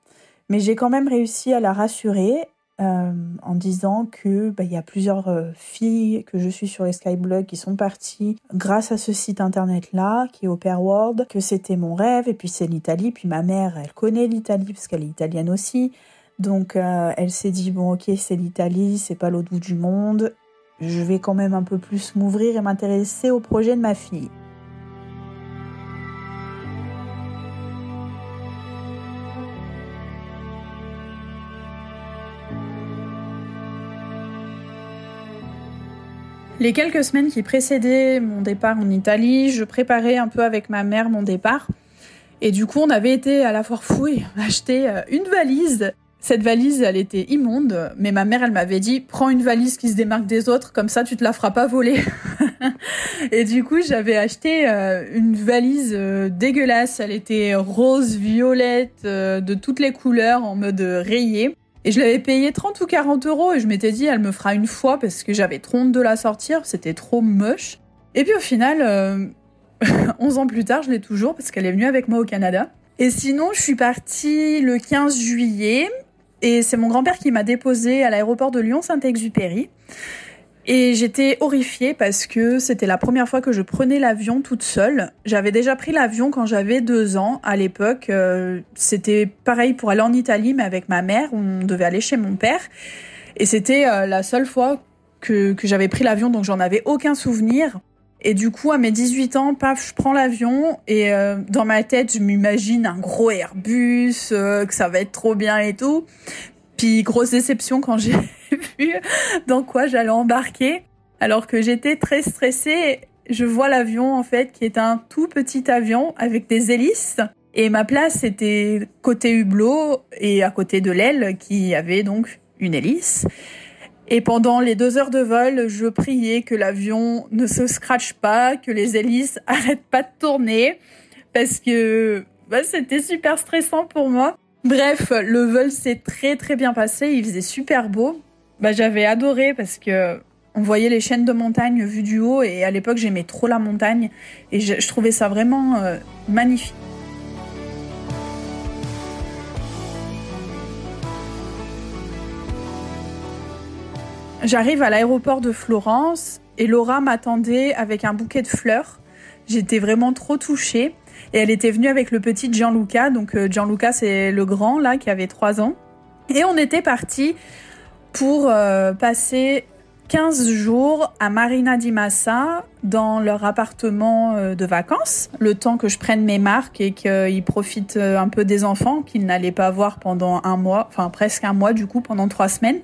Mais j'ai quand même réussi à la rassurer euh, en disant que bah, y a plusieurs euh, filles que je suis sur les Skyblogs qui sont parties grâce à ce site internet là qui est Opera World, que c'était mon rêve et puis c'est l'Italie. Puis ma mère, elle connaît l'Italie parce qu'elle est italienne aussi. Donc euh, elle s'est dit bon ok c'est l'Italie, c'est pas l'autre bout du monde, je vais quand même un peu plus m'ouvrir et m'intéresser au projet de ma fille. Les quelques semaines qui précédaient mon départ en Italie, je préparais un peu avec ma mère mon départ. Et du coup, on avait été à la foire fouille acheter euh, une valise cette valise, elle était immonde, mais ma mère, elle m'avait dit prends une valise qui se démarque des autres, comme ça tu te la feras pas voler. et du coup, j'avais acheté euh, une valise euh, dégueulasse. Elle était rose, violette, euh, de toutes les couleurs, en mode rayé. Et je l'avais payé 30 ou 40 euros et je m'étais dit elle me fera une fois parce que j'avais trop honte de la sortir, c'était trop moche. Et puis au final, 11 ans plus tard, je l'ai toujours parce qu'elle est venue avec moi au Canada. Et sinon, je suis partie le 15 juillet et c'est mon grand-père qui m'a déposé à l'aéroport de Lyon-Saint-Exupéry. Et j'étais horrifiée parce que c'était la première fois que je prenais l'avion toute seule. J'avais déjà pris l'avion quand j'avais deux ans. À l'époque, euh, c'était pareil pour aller en Italie, mais avec ma mère. On devait aller chez mon père. Et c'était euh, la seule fois que, que j'avais pris l'avion, donc j'en avais aucun souvenir. Et du coup, à mes 18 ans, paf, je prends l'avion et euh, dans ma tête, je m'imagine un gros Airbus, euh, que ça va être trop bien et tout. Puis grosse déception quand j'ai vu dans quoi j'allais embarquer. Alors que j'étais très stressée, je vois l'avion en fait qui est un tout petit avion avec des hélices. Et ma place était côté hublot et à côté de l'aile qui avait donc une hélice. Et pendant les deux heures de vol, je priais que l'avion ne se scratche pas, que les hélices arrêtent pas de tourner, parce que bah, c'était super stressant pour moi. Bref, le vol s'est très très bien passé, il faisait super beau. Bah, j'avais adoré parce que on voyait les chaînes de montagne vues du haut et à l'époque j'aimais trop la montagne et je, trouvais ça vraiment euh, magnifique. J'arrive à l'aéroport de Florence et Laura m'attendait avec un bouquet de fleurs. J'étais vraiment trop touchée. Et elle était venue avec le petit Gianluca. Donc euh, Gianluca, c'est le grand là qui avait 3 ans. Et on était parti pour euh, passer 15 jours à Marina di Massa dans leur appartement euh, de vacances, le temps que je prenne mes marques et qu'ils profitent un peu des enfants qu'ils n'allaient pas voir pendant un mois, enfin presque un mois du coup, pendant trois semaines.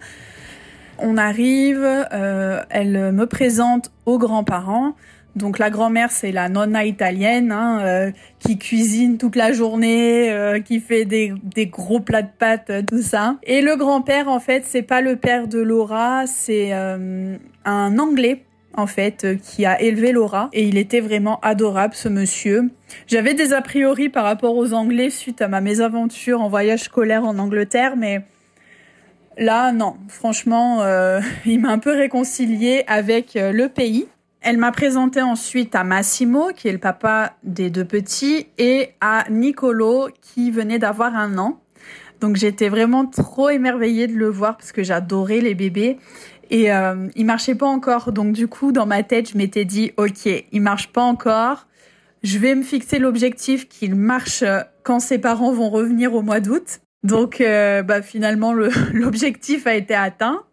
On arrive, euh, elle me présente aux grands-parents. Donc la grand-mère, c'est la nonna italienne hein, euh, qui cuisine toute la journée, euh, qui fait des, gros plats de pâtes, euh, tout ça. Et le grand-père, en fait, c'est pas le père de Laura, c'est un Anglais en fait qui a élevé Laura et il était vraiment adorable ce monsieur. J'avais des a priori par rapport aux Anglais suite à ma mésaventure en voyage scolaire en Angleterre, mais là non, franchement, il m'a un peu réconcilié avec le pays. Elle m'a présenté ensuite à Massimo, qui est le papa des deux petits, et à Nicolo, qui venait d'avoir un an. Donc j'étais vraiment trop émerveillée de le voir parce que j'adorais les bébés. Et euh, il marchait pas encore. Donc du coup, dans ma tête, je m'étais dit, ok, il marche pas encore. Je vais me fixer l'objectif qu'il marche quand ses parents vont revenir au mois d'août. Donc euh, bah, finalement, l'objectif a été atteint.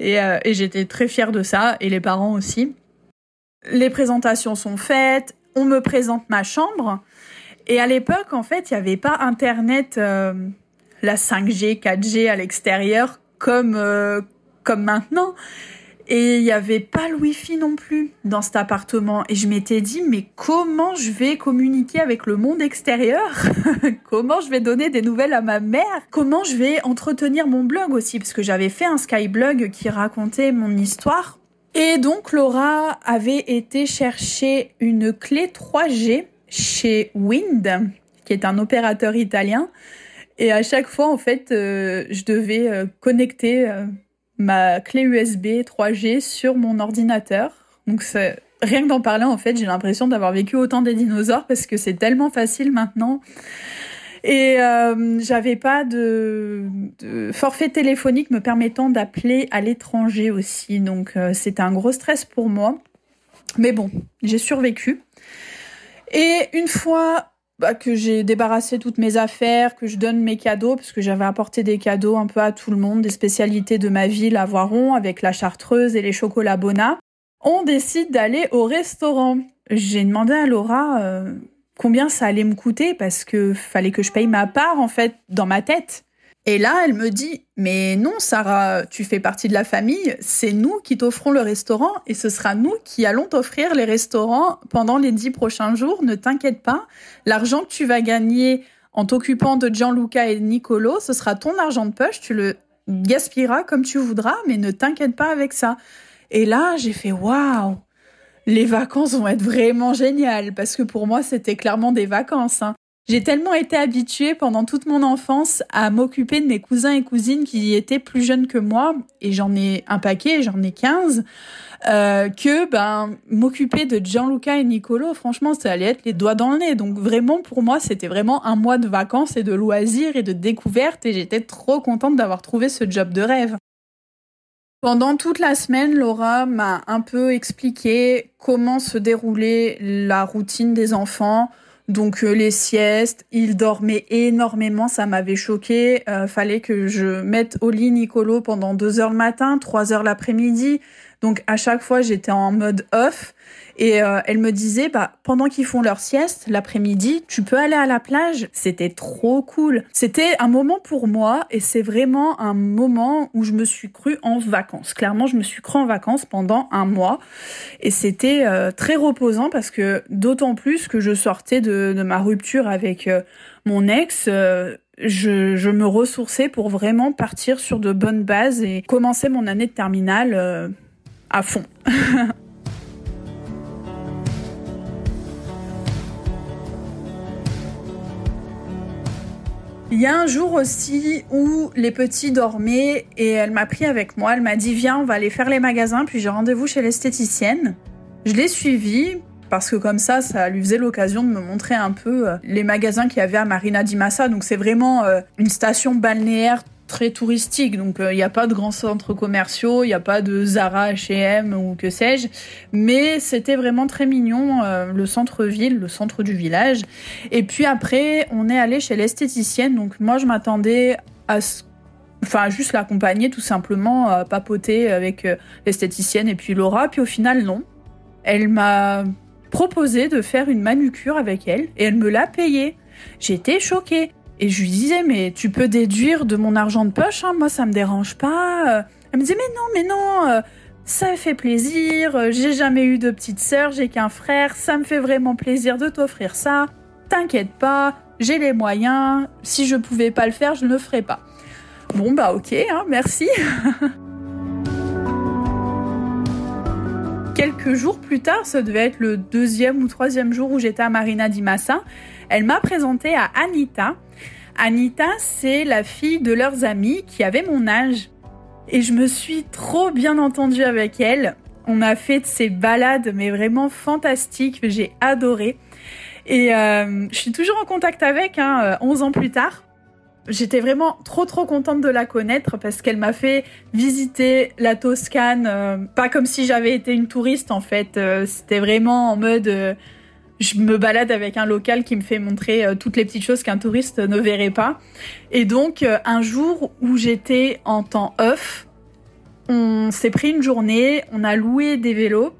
Et, euh, et j'étais très fière de ça, et les parents aussi les présentations sont faites, on me présente ma chambre. Et à l'époque, en fait, il n'y avait pas Internet, euh, la 5G, 4G à l'extérieur comme maintenant. Et il n'y avait pas le Wi-Fi non plus dans cet appartement. Et je m'étais dit, mais comment je vais communiquer avec le monde extérieur Comment je vais donner des nouvelles à ma mère Comment je vais entretenir mon blog aussi Parce que j'avais fait un Skyblog qui racontait mon histoire et donc Laura avait été chercher une clé 3G chez Wind, qui est un opérateur italien. Et à chaque fois, en fait, euh, je devais euh, connecter euh, ma clé USB 3G sur mon ordinateur. Donc rien que d'en parler, en fait, j'ai l'impression d'avoir vécu autant des dinosaures parce que c'est tellement facile maintenant. Et euh, j'avais pas de, forfait téléphonique me permettant d'appeler à l'étranger aussi. Donc euh, c'était un gros stress pour moi. Mais bon, j'ai survécu. Et une fois bah, que j'ai débarrassé toutes mes affaires, que je donne mes cadeaux, parce que j'avais apporté des cadeaux un peu à tout le monde, des spécialités de ma ville à Voiron, avec la chartreuse et les chocolats Bona, on décide d'aller au restaurant. J'ai demandé à Laura euh, combien ça allait me coûter parce que fallait que je paye ma part en fait dans ma tête. Et là, elle me dit "Mais non, Sarah, tu fais partie de la famille, c'est nous qui t'offrons le restaurant et ce sera nous qui allons t'offrir les restaurants pendant les dix prochains jours, ne t'inquiète pas. L'argent que tu vas gagner en t'occupant de Gianluca et Nicolo, ce sera ton argent de poche, tu le gaspilleras comme tu voudras, mais ne t'inquiète pas avec ça." Et là, j'ai fait "Waouh les vacances vont être vraiment géniales parce que pour moi c'était clairement des vacances. Hein. J'ai tellement été habituée pendant toute mon enfance à m'occuper de mes cousins et cousines qui étaient plus jeunes que moi, et j'en ai un paquet, j'en ai 15, euh, que ben m'occuper de Gianluca et Nicolo, franchement, ça allait être les doigts dans le nez. Donc vraiment, pour moi, c'était vraiment un mois de vacances et de loisirs et de découvertes, et j'étais trop contente d'avoir trouvé ce job de rêve. Pendant toute la semaine, Laura m'a un peu expliqué comment se déroulait la routine des enfants. Donc euh, les siestes, ils dormaient énormément, ça m'avait choqué. Euh, fallait que je mette au lit Nicolo pendant deux heures le matin, trois heures l'après-midi. Donc à chaque fois, j'étais en mode off. Et euh, elle me disait, bah, pendant qu'ils font leur sieste, l'après-midi, tu peux aller à la plage. C'était trop cool. C'était un moment pour moi et c'est vraiment un moment où je me suis cru en vacances. Clairement, je me suis cru en vacances pendant un mois et c'était euh, très reposant parce que d'autant plus que je sortais de, ma rupture avec euh, mon ex. Je, me ressourçais pour vraiment partir sur de bonnes bases et commencer mon année de terminale à fond. Il y a un jour aussi où les petits dormaient et elle m'a pris avec moi. Elle m'a dit Viens, on va aller faire les magasins, puis j'ai rendez-vous chez l'esthéticienne. Je l'ai suivie parce que comme ça, ça lui faisait l'occasion de me montrer un peu euh, les magasins qu'il y avait à Marina di Massa. Donc c'est vraiment euh, une station balnéaire très touristique, donc il n'y a pas de grands centres commerciaux, il n'y a pas de Zara, H&M ou que sais-je, mais c'était vraiment très mignon, le centre-ville, le centre du village. Et puis après, on est allé chez l'esthéticienne, donc moi je m'attendais à ce enfin juste l'accompagner tout simplement papoter avec l'esthéticienne et puis Laura. Puis au final non. Elle m'a proposé de faire une manucure avec elle et elle me l'a payé j'étais choquée et je lui disais mais tu peux déduire de mon argent de poche hein, moi ça me dérange pas elle me disait mais non mais non ça fait plaisir j'ai jamais eu de petite sœur j'ai qu'un frère ça me fait vraiment plaisir de t'offrir ça t'inquiète pas j'ai les moyens si je pouvais pas le faire je ne le ferais pas Bon bah ok, hein, merci. Quelques jours plus tard, ça devait être le deuxième ou troisième jour où j'étais à Marina di Massa, elle m'a présenté à Anita. Anita, c'est la fille de leurs amis qui avait mon âge. Et je me suis trop bien entendue avec elle. On a fait de ces balades, mais vraiment fantastiques, j'ai adoré. Et euh, je suis toujours en contact avec, hein, 11 ans plus tard. J'étais vraiment trop trop contente de la connaître parce qu'elle m'a fait visiter la Toscane, euh, pas comme si j'avais été une touriste en fait. Euh, C'était vraiment en mode, euh, je me balade avec un local qui me fait montrer euh, toutes les petites choses qu'un touriste ne verrait pas. Et donc un jour où j'étais en temps off, on s'est pris une journée, on a loué des vélos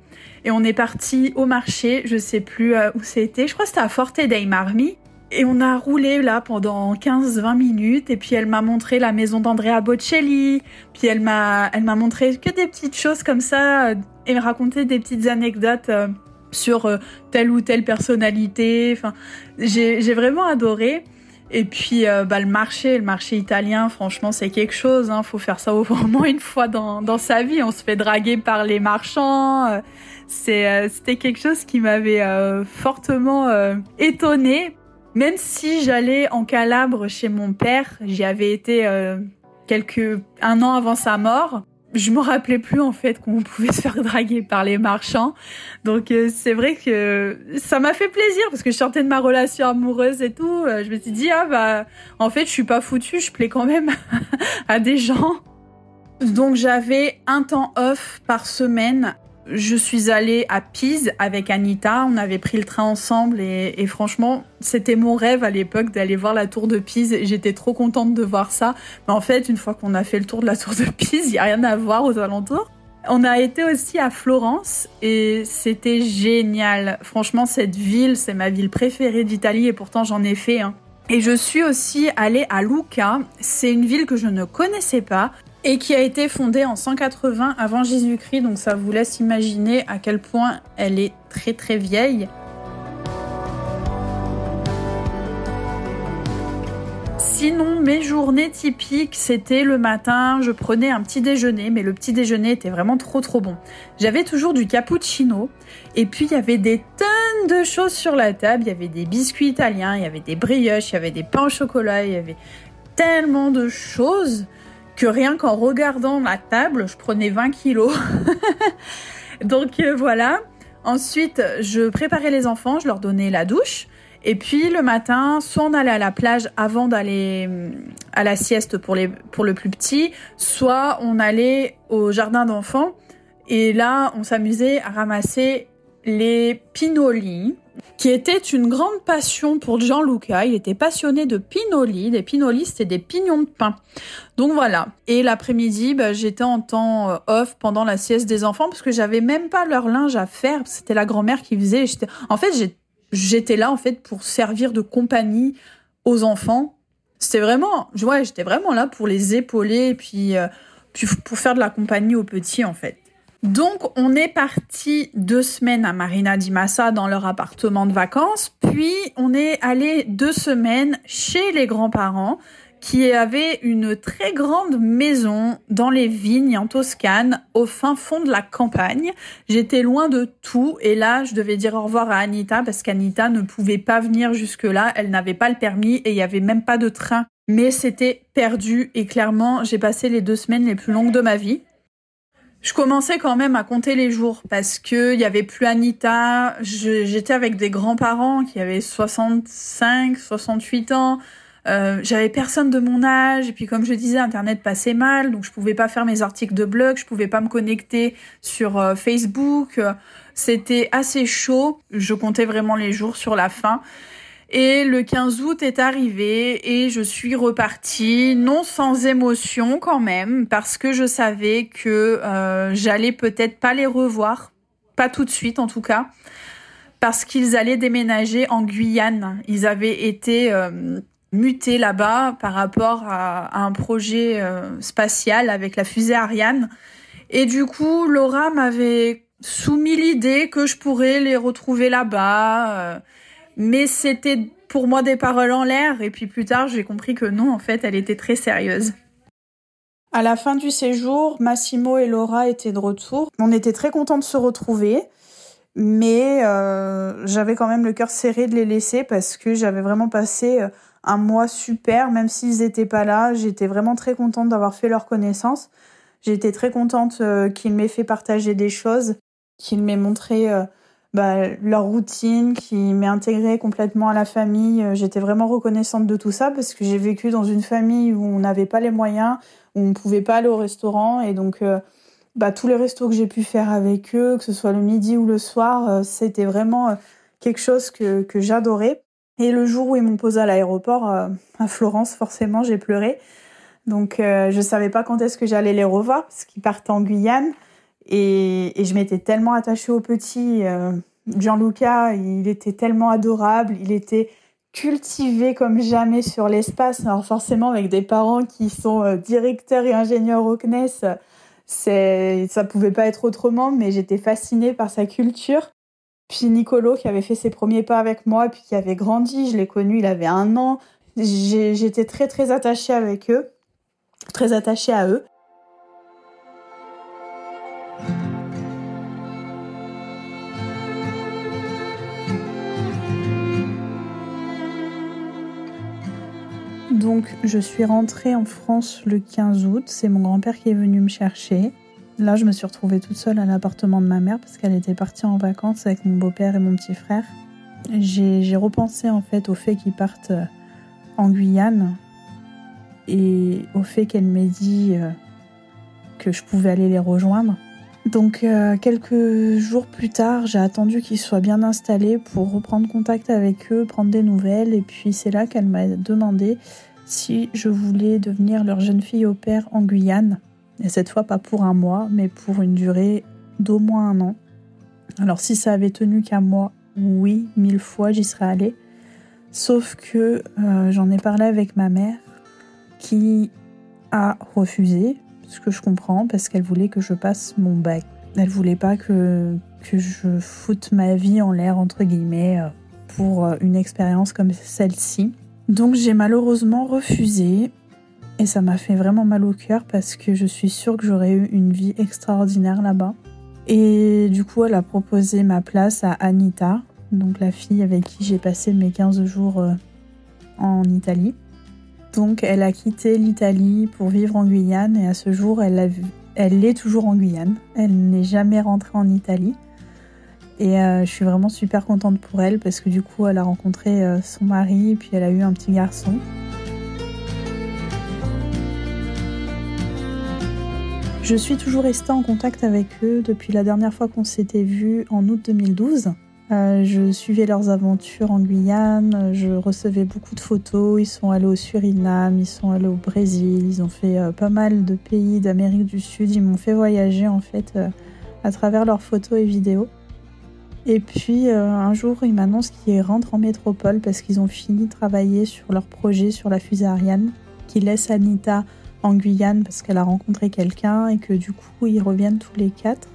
et on est parti au marché. Je sais plus où c'était. Je crois que c'était à Forte dei Marmi. Et on a roulé là pendant 15-20 minutes et puis elle m'a montré la maison d'Andrea Bocelli, puis elle m'a elle m'a montré que des petites choses comme ça et raconté des petites anecdotes euh, sur euh, telle ou telle personnalité. Enfin, j'ai vraiment adoré. Et puis euh, bah, le marché, le marché italien, franchement, c'est quelque chose. Hein. Faut faire ça au moins une fois dans, dans sa vie. On se fait draguer par les marchands. C'est, c'était quelque chose qui m'avait fortement étonnée même si j'allais en Calabre chez mon père, j'y avais été euh, quelques un an avant sa mort. Je me rappelais plus en fait qu'on pouvait se faire draguer par les marchands. Donc euh, c'est vrai que ça m'a fait plaisir parce que je sortais de ma relation amoureuse et tout. Euh, je me suis dit ah bah en fait je suis pas foutue, je plais quand même à des gens. Donc j'avais un temps off par semaine je suis allée à Pise avec Anita. On avait pris le train ensemble et, franchement, c'était mon rêve à l'époque d'aller voir la tour de Pise. J'étais trop contente de voir ça. Mais en fait, une fois qu'on a fait le tour de la tour de Pise, il n'y a rien à voir aux alentours. On a été aussi à Florence et c'était génial. Franchement, cette ville, c'est ma ville préférée d'Italie et pourtant j'en ai fait. Hein. Et je suis aussi allée à Lucca. C'est une ville que je ne connaissais pas et qui a été fondée en 180 avant Jésus-Christ, donc ça vous laisse imaginer à quel point elle est très très vieille. Sinon, mes journées typiques, c'était le matin, je prenais un petit déjeuner, mais le petit déjeuner était vraiment trop trop bon. J'avais toujours du cappuccino, et puis il y avait des tonnes de choses sur la table. Il y avait des biscuits italiens, il y avait des brioches, il y avait des pains au chocolat, il y avait tellement de choses que rien qu'en regardant ma table, je prenais 20 kilos. Donc euh, voilà. Ensuite, je préparais les enfants, je leur donnais la douche. Et puis le matin, soit on allait à la plage avant d'aller hum, à la sieste pour, les, pour le plus petit, soit on allait au jardin d'enfants. Et là, on s'amusait à ramasser les pinolis qui était une grande passion pour Gianluca. Il était passionné de pinoli. Des pinolis, c'était des pignons de pain. Donc voilà. Et l'après-midi, bah, j'étais en temps euh, off pendant la sieste des enfants parce que j'avais même pas leur linge à faire. C'était la grand-mère qui faisait. En fait, j'étais là en fait pour servir de compagnie aux enfants. C'était vraiment, ouais, j'étais vraiment là pour les épauler et puis, euh, puis pour faire de la compagnie aux petits en fait. Donc, on est parti deux semaines à Marina di Massa dans leur appartement de vacances, puis on est allé deux semaines chez les grands-parents qui avaient une très grande maison dans les vignes en Toscane, au fin fond de la campagne. J'étais loin de tout et là, je devais dire au revoir à Anita parce qu'Anita ne pouvait pas venir jusque-là, elle n'avait pas le permis et il n'y avait même pas de train. Mais c'était perdu et clairement, j'ai passé les deux semaines les plus longues de ma vie je commençais quand même à compter les jours parce que il y avait plus Anita. J'étais avec des grands-parents qui avaient 65, 68 ans. Euh, j'avais personne de mon âge et puis comme je disais, Internet passait mal, donc je pouvais pas faire mes articles de blog, je pouvais pas me connecter sur euh, Facebook. C'était assez chaud. Je comptais vraiment les jours sur la fin. Et le 15 août est arrivé et je suis repartie, non sans émotion quand même, parce que je savais que euh, j'allais peut-être pas les revoir, pas tout de suite en tout cas, parce qu'ils allaient déménager en Guyane. Ils avaient été euh, mutés là-bas par rapport à, un projet euh, spatial avec la fusée Ariane. Et du coup, Laura m'avait soumis l'idée que je pourrais les retrouver là-bas mais c'était pour moi des paroles en l'air. Et puis plus tard, j'ai compris que non, en fait, elle était très sérieuse. À la fin du séjour, Massimo et Laura étaient de retour. On était très contents de se retrouver, mais euh, j'avais quand même le cœur serré de les laisser parce que j'avais vraiment passé euh, un mois super, même s'ils n'étaient pas là. J'étais vraiment très contente d'avoir fait leur connaissance. J'étais très contente euh, qu'ils m'aient fait partager des choses, qu'ils m'aient montré bah, leur routine, qui m'est intégrée complètement à la famille. Euh, j'étais vraiment reconnaissante de tout ça parce que j'ai vécu dans une famille où on n'avait pas les moyens, où on ne pouvait pas aller au restaurant. Et donc, euh, bah, tous les restos que j'ai pu faire avec eux, que ce soit le midi ou le soir, euh, c'était vraiment quelque chose que, j'adorais. Et le jour où ils m'ont posé à l'aéroport à Florence, forcément, j'ai pleuré. Donc, je savais pas quand est-ce que j'allais les revoir parce qu'ils partent en Guyane. Et, je m'étais tellement attachée au petit. Euh, Gianluca, il était tellement adorable, il était cultivé comme jamais sur l'espace. Alors forcément, avec des parents qui sont euh, directeurs et ingénieurs au CNES, c'est, ça pouvait pas être autrement, mais j'étais fascinée par sa culture. Puis Nicolo, qui avait fait ses premiers pas avec moi, puis qui avait grandi, je l'ai connu, il avait un an. j'étais très très attachée avec eux, très attachée à eux. Donc je suis rentrée en France le 15 août, c'est mon grand-père qui est venu me chercher. Là, je me suis retrouvée toute seule à l'appartement de ma mère parce qu'elle était partie en vacances avec mon beau-père et mon petit frère. J'ai repensé en fait au fait qu'ils partent euh, en Guyane et au fait qu'elle m'ait dit euh, que je pouvais aller les rejoindre. Donc euh, quelques jours plus tard, j'ai attendu qu'ils soient bien installés pour reprendre contact avec eux, prendre des nouvelles. Et puis c'est là qu'elle m'a demandé si je voulais devenir leur jeune fille au père en Guyane. Et cette fois, pas pour un mois, mais pour une durée d'au moins un an. Alors, si ça avait tenu qu'à moi, oui, mille fois, j'y serais allée. Sauf que euh, j'en ai parlé avec ma mère qui a refusé, ce que je comprends, parce qu'elle voulait que je passe mon bac. Elle voulait pas que, que je foute ma vie en l'air, entre guillemets, euh, pour euh, une expérience comme celle-ci. Donc j'ai malheureusement refusé et ça m'a fait vraiment mal au cœur parce que je suis sûre que j'aurais eu une vie extraordinaire là-bas. Et du coup, elle a proposé ma place à Anita, donc la fille avec qui j'ai passé mes 15 jours euh, en Italie. Donc elle a quitté l'Italie pour vivre en Guyane et à ce jour, elle, elle est toujours en Guyane. Elle n'est jamais rentrée en Italie. Et euh, je suis vraiment super contente pour elle parce que du coup, elle a rencontré euh, son mari, puis elle a eu un petit garçon. Je suis toujours restée en contact avec eux depuis la dernière fois qu'on s'était vu en août 2012. Euh, je suivais leurs aventures en Guyane, je recevais beaucoup de photos. Ils sont allés au Suriname, ils sont allés au Brésil, ils ont fait pas mal de pays d'Amérique du Sud. Ils m'ont fait voyager en fait à travers leurs photos et vidéos. Et puis euh, un jour, ils m'annoncent qu'ils rentrent en métropole parce qu'ils ont fini de travailler sur leur projet sur la fusée Ariane, qu'ils laissent Anita en Guyane parce qu'elle a rencontré quelqu'un et que du coup, ils reviennent tous les quatre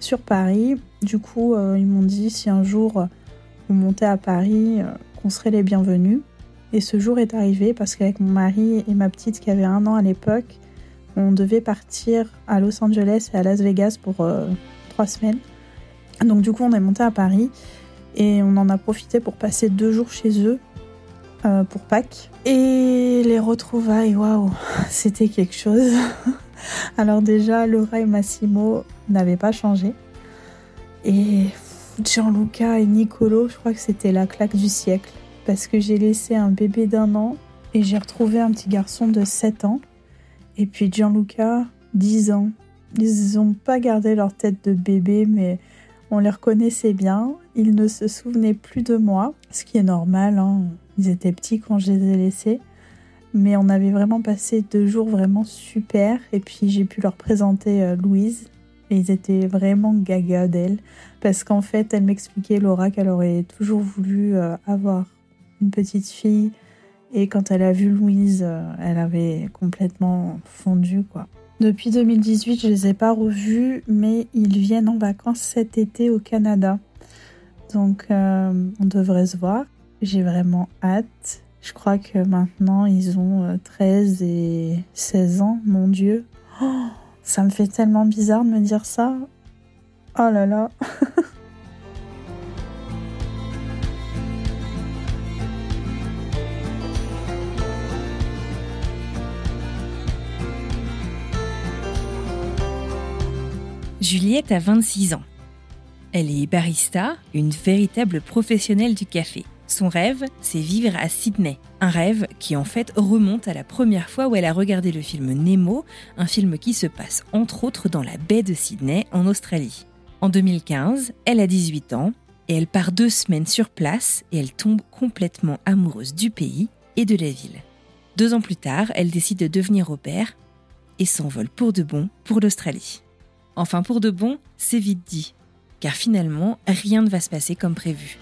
sur Paris. Du coup, euh, ils m'ont dit si un jour on montait à Paris, euh, qu'on serait les bienvenus. Et ce jour est arrivé parce qu'avec mon mari et ma petite qui avait un an à l'époque, on devait partir à Los Angeles et à Las Vegas pour trois semaines. Donc du coup, on est monté à Paris et on en a profité pour passer deux jours chez eux euh, pour Pâques. Et les retrouvailles, waouh, c'était quelque chose. Alors déjà, Laura et Massimo n'avaient pas changé. Et Gianluca et Nicolo, je crois que c'était la claque du siècle. Parce que j'ai laissé un bébé d'un an Et j'ai retrouvé un petit garçon de 7 ans. Et puis Gianluca, 10 ans. Ils n'ont pas gardé leur tête de bébé, mais on les reconnaissait bien. Ils ne se souvenaient plus de moi, ce qui est normal. Hein. Ils étaient petits quand je les ai laissés. Mais on avait vraiment passé deux jours vraiment super. Et puis j'ai pu leur présenter euh, Louise. Et ils étaient vraiment gaga d'elle. Parce qu'en fait, elle m'expliquait, Laura, qu'elle aurait toujours voulu euh, avoir une petite fille. Et quand elle a vu Louise, euh, elle avait complètement fondu, quoi. Depuis 2018, je les ai pas revus, mais ils viennent en vacances cet été au Canada. Donc, on devrait se voir. J'ai vraiment hâte. Je crois que maintenant, ils ont 13 euh, et 16 ans, mon Dieu. Oh, ça me fait tellement bizarre de me dire ça. Oh là là. Juliette a 26 ans. Elle est barista, une véritable professionnelle du café. Son rêve, c'est vivre à Sydney. Un rêve qui en fait remonte à la première fois où elle a regardé le film Nemo, un film qui se passe entre autres dans la baie de Sydney en Australie. En 2015, elle a 18 ans et elle part deux semaines sur place et elle tombe complètement amoureuse du pays et de la ville. Deux ans plus tard, elle décide de devenir au père et s'envole pour de bon pour l'Australie. Enfin pour de bon, c'est vite dit, car finalement, rien ne va se passer comme prévu.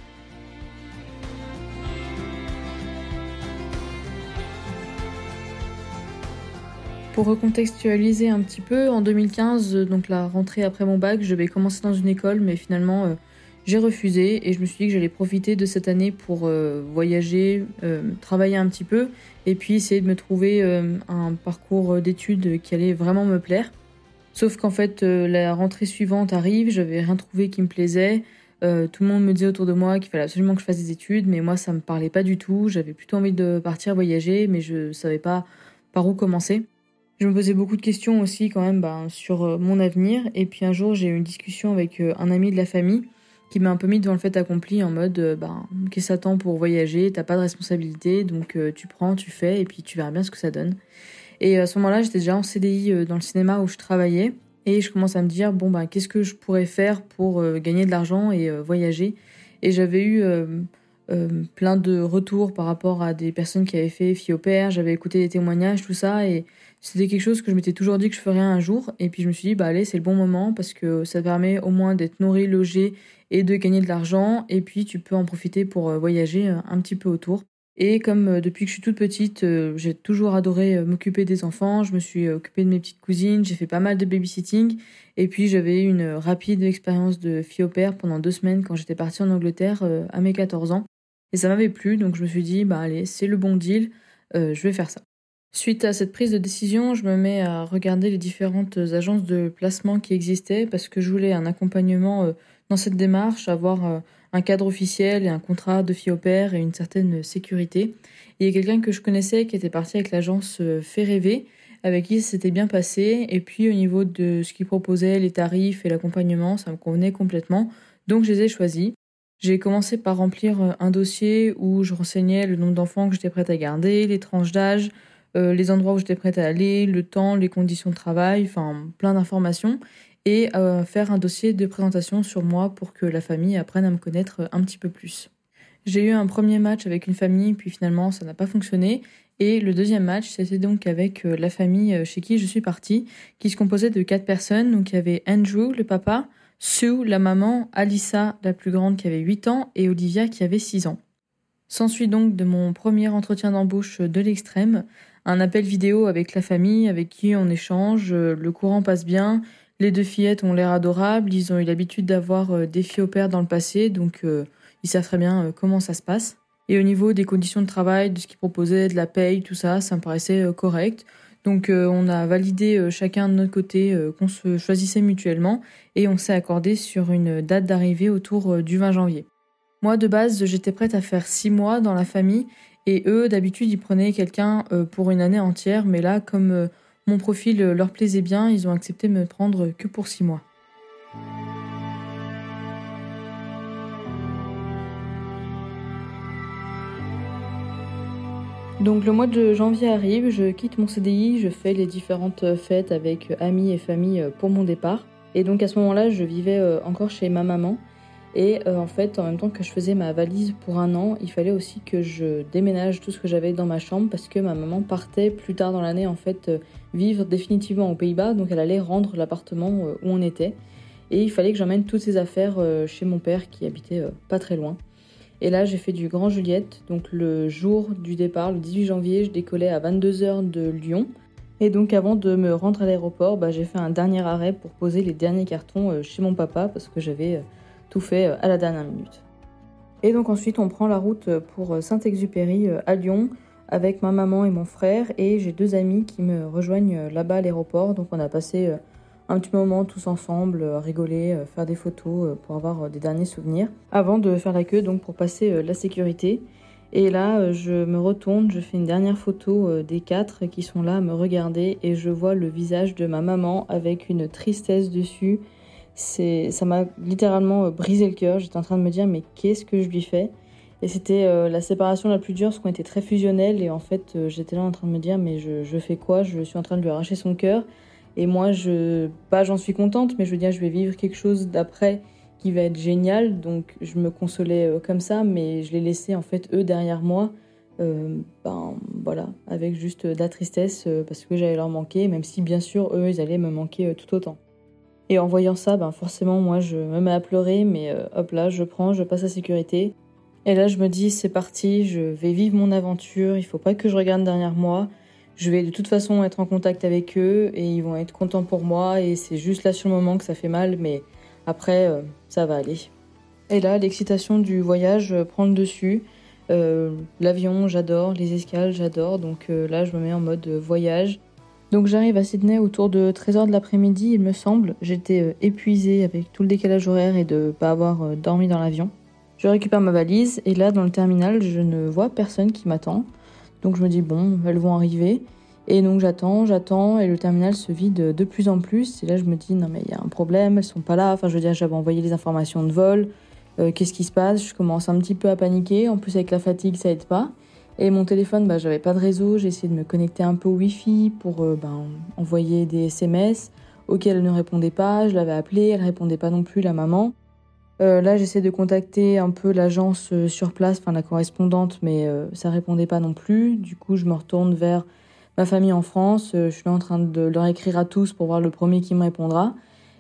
Pour recontextualiser un petit peu, en 2015, euh, donc la rentrée après mon bac, je vais commencer dans une école, mais finalement euh, j'ai refusé et je me suis dit que j'allais profiter de cette année pour euh, voyager, travailler un petit peu et puis essayer de me trouver un parcours d'études qui allait vraiment me plaire. Sauf qu'en fait, la rentrée suivante arrive, j'avais rien trouvé qui me plaisait. tout le monde me disait autour de moi qu'il fallait absolument que je fasse des études, mais moi ça me parlait pas du tout. J'avais plutôt envie de partir voyager, mais je savais pas par où commencer. Je me posais beaucoup de questions aussi quand même ben, sur euh, mon avenir. Et puis un jour, j'ai eu une discussion avec euh, un ami de la famille qui m'a un peu mis devant le fait accompli en mode euh, ben, qu'est-ce que ça pour voyager? T'as pas de responsabilité, donc tu prends, tu fais, et puis tu verras bien ce que ça donne. Et à ce moment-là, j'étais déjà en CDI dans le cinéma où je travaillais. Et je commence à me dire, bon, ben, qu'est-ce que je pourrais faire pour gagner de l'argent et voyager? Et j'avais eu plein de retours par rapport à des personnes qui avaient fait fille au père, j'avais écouté des témoignages, tout ça, et c'était quelque chose que je m'étais toujours dit que je ferais un jour. Et puis je me suis dit, bah allez, c'est le bon moment parce que ça permet au moins d'être nourri, logé et de gagner de l'argent. Et puis tu peux en profiter pour euh, voyager euh, un petit peu autour. Et comme euh, depuis que je suis toute petite, j'ai toujours adoré m'occuper des enfants, je me suis occupée de mes petites cousines, j'ai fait pas mal de babysitting. Et puis j'avais une rapide expérience de fille au père pendant deux semaines quand j'étais partie en Angleterre à mes 14 ans. Et ça m'avait plu, donc je me suis dit, bah allez, c'est le bon deal, je vais faire ça. Suite à cette prise de décision, je me mets à regarder les différentes agences de placement qui existaient parce que je voulais un accompagnement euh, dans cette démarche, avoir euh, un cadre officiel et un contrat de père et une certaine sécurité. il y a quelqu'un que je connaissais qui était parti avec l'agence euh, Fait Rêver, avec qui ça s'était bien passé. Et puis au niveau de ce qu'il proposait, les tarifs et l'accompagnement, ça me convenait complètement. Donc je les ai choisis. J'ai commencé par remplir un dossier où je renseignais le nombre d'enfants que j'étais prête à garder, les tranches d'âge, euh, les endroits où j'étais prête à aller, le temps, les conditions de travail, enfin plein d'informations, et euh, faire un dossier de présentation sur moi pour que la famille apprenne à me connaître un petit peu plus. J'ai eu un premier match avec une famille, puis finalement ça n'a pas fonctionné. Et le deuxième match, c'était donc avec euh, la famille chez qui je suis partie, qui se composait de quatre personnes. Donc il y avait Andrew, le papa, Sue, la maman, Alissa, la plus grande qui avait 8 ans, et Olivia qui avait 6 ans. S'ensuit donc de mon premier entretien d'embauche de l'extrême, un appel vidéo avec la famille avec qui on échange, euh, le courant passe bien, les deux fillettes ont l'air adorables, ils ont eu l'habitude d'avoir euh, des filles au père dans le passé, donc euh, ils savent très bien comment ça se passe. Et au niveau des conditions de travail, de ce qu'ils proposaient, de la paye, tout ça, ça me paraissait correct. Donc on a validé chacun de notre côté qu'on se choisissait mutuellement et on s'est accordé sur une date d'arrivée autour du 20 janvier. Moi de base j'étais prête à faire six mois dans la famille et eux, d'habitude, ils prenaient quelqu'un euh, pour une année entière, mais là, comme euh, mon profil euh, leur plaisait bien, ils ont accepté de me prendre que pour six mois. Donc le mois de janvier arrive, je quitte mon CDI, je fais les différentes fêtes avec amis et famille pour mon départ. Et donc à ce moment-là, je vivais euh, encore chez ma maman. Et euh, en fait, en même temps que je faisais ma valise pour un an, il fallait aussi que je déménage tout ce que j'avais dans ma chambre parce que ma maman partait plus tard dans l'année en fait euh, vivre définitivement aux Pays-Bas. Donc elle allait rendre l'appartement où on était. Et il fallait que j'emmène toutes ces affaires chez mon père qui habitait pas très loin. Et là, j'ai fait du Grand Juliette. Donc le jour du départ, le 18 janvier, je décollais à 22h de Lyon. Et donc avant de me rendre à l'aéroport, bah, j'ai fait un dernier arrêt pour poser les derniers cartons euh, chez mon papa parce que j'avais euh, tout fait euh, à la dernière minute. Et donc ensuite, on prend la route pour Saint-Exupéry à Lyon avec ma maman et mon frère. Et j'ai deux amis qui me rejoignent là-bas à l'aéroport. Donc on a passé un petit moment tous ensemble, euh, rigoler, euh, faire des photos euh, pour avoir des derniers souvenirs, avant de faire la queue donc pour passer la sécurité. Et là, je me retourne, je fais une dernière photo des quatre qui sont là à me regarder et je vois le visage de ma maman avec une tristesse dessus. Ça m'a littéralement brisé le cœur. J'étais en train de me dire mais qu'est-ce que je lui fais? Et c'était la séparation la plus dure parce qu'on était très fusionnels et en fait j'étais là en train de me dire mais je, fais quoi? Je suis en train de lui arracher son cœur. Et moi, je, pas j'en suis contente, mais je veux dire, je vais vivre quelque chose d'après qui va être génial. Donc, je me consolais euh, comme ça, mais je les laissais en fait eux derrière moi. Euh, ben voilà, avec juste de la tristesse euh, parce que j'allais leur manquer, même si bien sûr eux ils allaient me manquer tout autant. Et en voyant ça, ben forcément moi je me mets à pleurer, mais hop là je prends, je passe à sécurité. Et là je me dis c'est parti, je vais vivre mon aventure, il faut pas que je regarde derrière moi, je vais de toute façon être en contact avec eux et ils vont être contents pour moi et c'est juste là sur le moment que ça fait mal, mais après euh, ça va aller. Et là, l'excitation du voyage euh, prend le dessus. Euh, l'avion, j'adore, les escales, j'adore, donc là je me mets en mode voyage. Donc j'arrive à Sydney autour de 13h de l'après-midi, il me semble. J'étais épuisée avec tout le décalage horaire et de pas avoir dormi dans l'avion. Je récupère ma valise et là dans le terminal, je ne vois personne qui m'attend. Donc je me dis, bon, elles vont arriver. Et donc j'attends, j'attends, et le terminal se vide de plus en plus. Et là je me dis, non mais il y a un problème, elles sont pas là. Enfin je veux dire, j'avais envoyé les informations de vol. Euh, qu'est-ce qui se passe? Je commence un petit peu à paniquer. En plus avec la fatigue, ça aide pas. Et mon téléphone, bah, j'avais pas de réseau. J'ai essayé de me connecter un peu au Wi-Fi pour euh, ben, envoyer des SMS auxquels elle ne répondait pas. Je l'avais appelée, elle répondait pas non plus, la maman. Euh, là, j'essaie de contacter un peu l'agence euh, sur place, enfin la correspondante, mais euh, ça répondait pas non plus. Du coup, je me retourne vers ma famille en France. je suis là en train de leur écrire à tous pour voir le premier qui me répondra.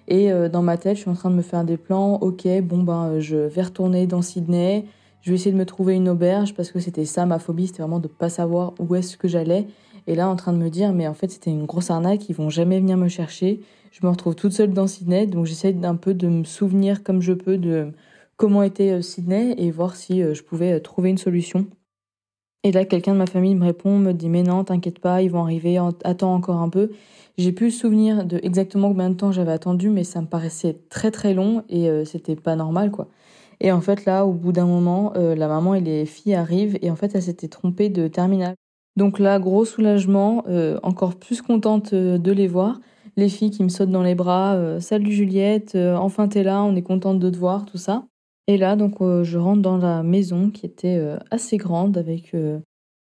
Et dans ma tête, je suis en train de me faire des plans. Ok, bon ben, je vais retourner dans Sydney. Je vais essayer de me trouver une auberge parce que c'était ça ma phobie, c'était vraiment de pas savoir où est-ce que j'allais. Et là, en train de me dire, mais en fait, c'était une grosse arnaque, ils vont jamais venir me chercher. Je me retrouve toute seule dans Sydney, donc j'essaie d'un peu de me souvenir comme je peux de comment était euh, Sydney et voir si euh, je pouvais euh, trouver une solution. Et là, quelqu'un de ma famille me répond, me dit mais non, t'inquiète pas, ils vont arriver, attends encore un peu. J'ai le souvenir de exactement combien de temps j'avais attendu, mais ça me paraissait très très long et c'était pas normal quoi. Et en fait là, au bout d'un moment, la maman et les filles arrivent et en fait elle s'était trompée de terminal. Donc là, gros soulagement, euh, encore plus contente euh, de les voir. Les filles qui me sautent dans les bras, euh, salut Juliette, enfin t'es là, on est contente de te voir, tout ça. Et là, donc je rentre dans la maison qui était assez grande avec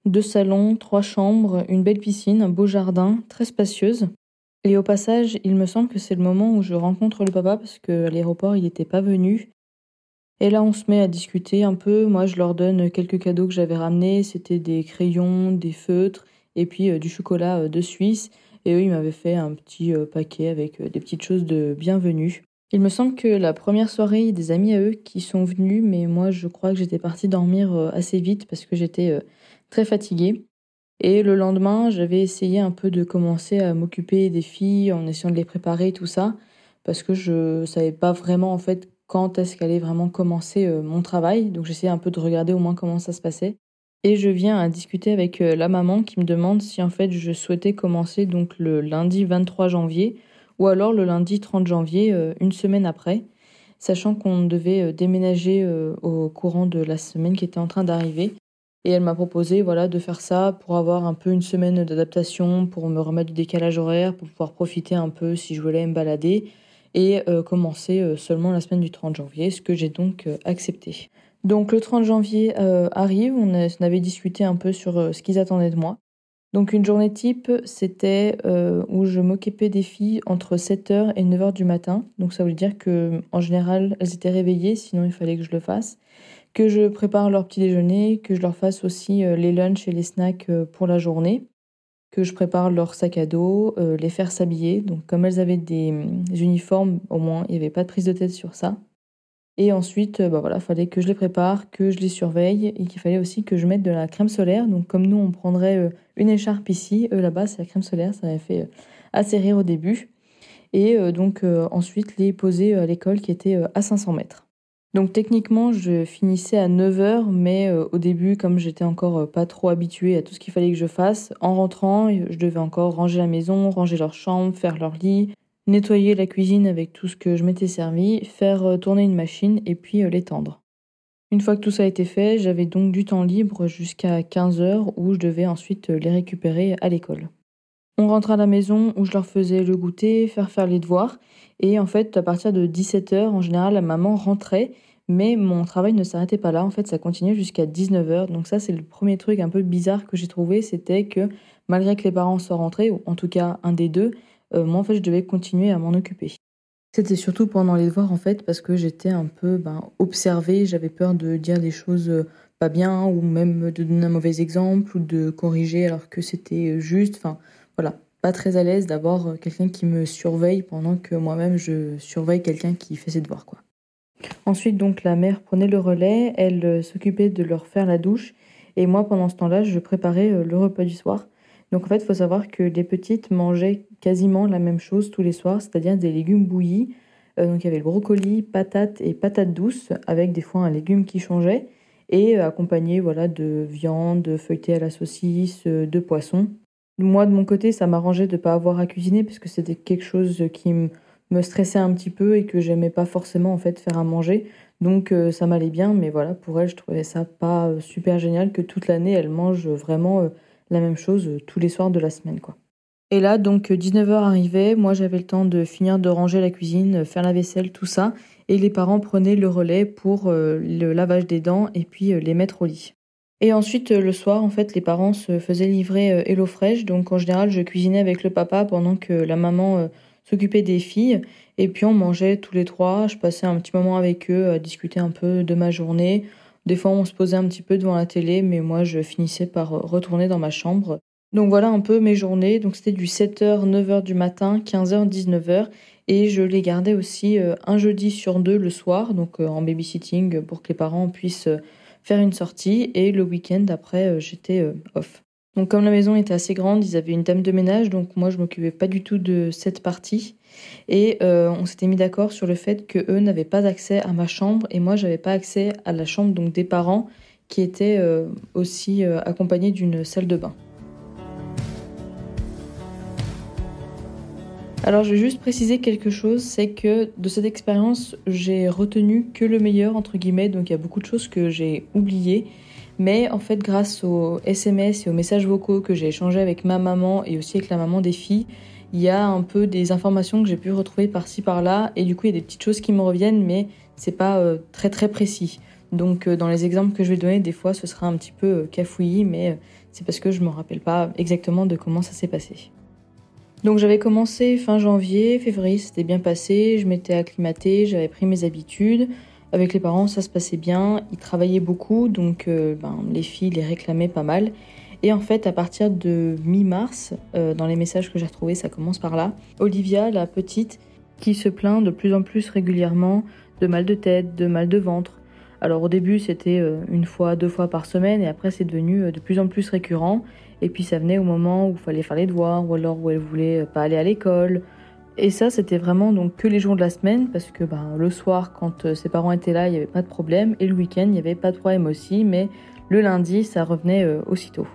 deux salons, trois chambres, une belle piscine, un beau jardin, très spacieuse. Et au passage, il me semble que c'est le moment où je rencontre le papa parce qu'à l'aéroport, il n'était pas venu. Et là, on se met à discuter un peu. Moi, je leur donne quelques cadeaux que j'avais ramenés. C'était des crayons, des feutres et puis euh, du chocolat euh, de Suisse. Et eux, ils m'avaient fait un petit euh, paquet avec des petites choses de bienvenue. Il me semble que la première soirée, il y a des amis à eux qui sont venus, mais moi, je crois que j'étais partie dormir assez vite parce que j'étais très fatiguée. Et le lendemain, j'avais essayé un peu de commencer à m'occuper des filles en essayant de les préparer, tout ça, parce que je savais pas vraiment en fait quand est-ce qu'allait vraiment commencer euh, mon travail. Donc j'essayais un peu de regarder au moins comment ça se passait. Et je viens à discuter avec euh, la maman qui me demande si en fait je souhaitais commencer donc le lundi 23 janvier ou alors le lundi 30 janvier, euh, une semaine après, sachant qu'on devait déménager au courant de la semaine qui était en train d'arriver. Et elle m'a proposé voilà de faire ça pour avoir un peu une semaine d'adaptation, pour me remettre du décalage horaire, pour pouvoir profiter un peu si je voulais me balader et euh, commencer euh, seulement la semaine du 30 janvier, ce que j'ai donc euh, accepté. Donc le 30 janvier arrive, on, avait discuté un peu sur ce qu'ils attendaient de moi. Donc une journée type, c'était où je m'occupais des filles entre 7h et 9h du matin. Donc ça veut dire que en général, elles étaient réveillées, sinon il fallait que je le fasse. Que je prépare leur petit déjeuner, que je leur fasse aussi les lunchs et les snacks pour la journée, que je prépare leur sac à dos, les faire s'habiller. Donc comme elles avaient des uniformes, au moins il n'y avait pas de prise de tête sur ça. Et ensuite, euh, bah voilà, fallait que je les prépare, que je les surveille et qu'il fallait aussi que je mette de la crème solaire. Donc comme nous, on prendrait euh, une écharpe ici, eux là-bas, c'est la crème solaire. Ça m'avait fait euh, assez rire au début. Et donc ensuite, les poser à l'école qui était à 500 mètres. Donc techniquement, je finissais à 9h, mais au début, comme j'étais encore pas trop habituée à tout ce qu'il fallait que je fasse, en rentrant, je devais encore ranger la maison, ranger leur chambre, faire leur lit, nettoyer la cuisine avec tout ce que je m'étais servi, faire euh, tourner une machine et puis euh, l'étendre. Une fois que tout ça a été fait, j'avais donc du temps libre jusqu'à 15h où je devais ensuite euh, les récupérer à l'école. On rentrait à la maison où je leur faisais le goûter, faire faire les devoirs. Et en fait à partir de 17h en général la maman rentrait. Mais mon travail ne s'arrêtait pas là, en fait ça continuait jusqu'à 19h donc ça c'est le premier truc un peu bizarre que j'ai trouvé, c'était que malgré que les parents soient rentrés, ou en tout cas un des deux, euh, moi en fait je devais continuer à m'en occuper. C'était surtout pendant les devoirs en fait parce que j'étais un peu ben, observée, j'avais peur de dire des choses euh, pas bien ou même de donner un mauvais exemple ou de corriger alors que c'était euh, juste. Enfin voilà, pas très à l'aise d'avoir quelqu'un qui me surveille pendant que moi-même je surveille quelqu'un qui fait ses devoirs quoi. Ensuite donc la mère prenait le relais, elle s'occupait de leur faire la douche et moi pendant ce temps-là je préparais le repas du soir. Donc en fait, il faut savoir que les petites mangeaient quasiment la même chose tous les soirs, c'est-à-dire des légumes bouillis. Euh, donc il y avait le brocoli, patates et patates douces, avec des fois un légume qui changeait, et euh, accompagné voilà, de viande feuilletée à la saucisse, euh, de poisson. Moi, de mon côté, ça m'arrangeait de ne pas avoir à cuisiner, parce que c'était quelque chose qui me stressait un petit peu et que j'aimais pas forcément en fait faire à manger. Donc ça m'allait bien, mais voilà, pour elle, je trouvais ça pas super génial que toute l'année, elle mange vraiment la même chose euh, tous les soirs de la semaine. quoi. Et là, donc 19h arrivait, moi j'avais le temps de finir de ranger la cuisine, euh, faire la vaisselle, tout ça, et les parents prenaient le relais pour euh, le lavage des dents et puis les mettre au lit. Et ensuite, le soir, en fait, les parents se faisaient livrer Hello Fresh, donc en général, je cuisinais avec le papa pendant que la maman s'occupait des filles, et puis on mangeait tous les trois, je passais un petit moment avec eux à discuter un peu de ma journée, des fois, on se posait un petit peu devant la télé, mais moi, je finissais par euh, retourner dans ma chambre. Donc voilà un peu mes journées. Donc c'était du 7h, 9h du matin, 15h, 19h. Et je les gardais aussi euh, un jeudi sur deux le soir, donc euh, en babysitting pour que les parents puissent faire une sortie. Et le week-end, après, j'étais off. Donc comme la maison était assez grande, ils avaient une dame de ménage, donc moi je m'occupais pas du tout de cette partie. Et euh, on s'était mis d'accord sur le fait que eux n'avaient pas accès à ma chambre et moi j'avais pas accès à la chambre donc des parents qui étaient euh, aussi euh, accompagnés d'une salle de bain. Alors je vais juste préciser quelque chose, c'est que de cette expérience j'ai retenu que le meilleur entre guillemets, donc il y a beaucoup de choses que j'ai oubliées. Mais en fait, grâce aux SMS et aux messages vocaux que j'ai échangés avec ma maman et aussi avec la maman des filles, il y a un peu des informations que j'ai pu retrouver par-ci par-là. Et du coup, il y a des petites choses qui me reviennent, mais c'est pas euh, très très précis. Donc, euh, dans les exemples que je vais donner, des fois, ce sera un petit peu euh, cafouillis, mais c'est parce que je me rappelle pas exactement de comment ça s'est passé. Donc j'avais commencé fin janvier, février c'était bien passé, je m'étais acclimatée, j'avais pris mes habitudes. Avec les parents, ça se passait bien. Ils travaillaient beaucoup, donc euh, ben, les filles les réclamaient pas mal. Et en fait, à partir de mi-mars, euh, dans les messages que j'ai retrouvés, ça commence par là. Olivia, la petite, qui se plaint de plus en plus régulièrement de mal de tête, de mal de ventre. Alors au début, c'était euh, une fois, deux fois par semaine, et après, c'est devenu de plus en plus récurrent. Et puis ça venait au moment où il fallait faire les devoirs, ou alors où elle voulait pas aller à l'école, et ça, c'était vraiment donc que les jours de la semaine, parce que ben, le soir, quand euh, ses parents étaient là, il n'y avait pas de problème, et le week-end, il n'y avait pas de problème aussi, mais le lundi, ça revenait euh, aussitôt.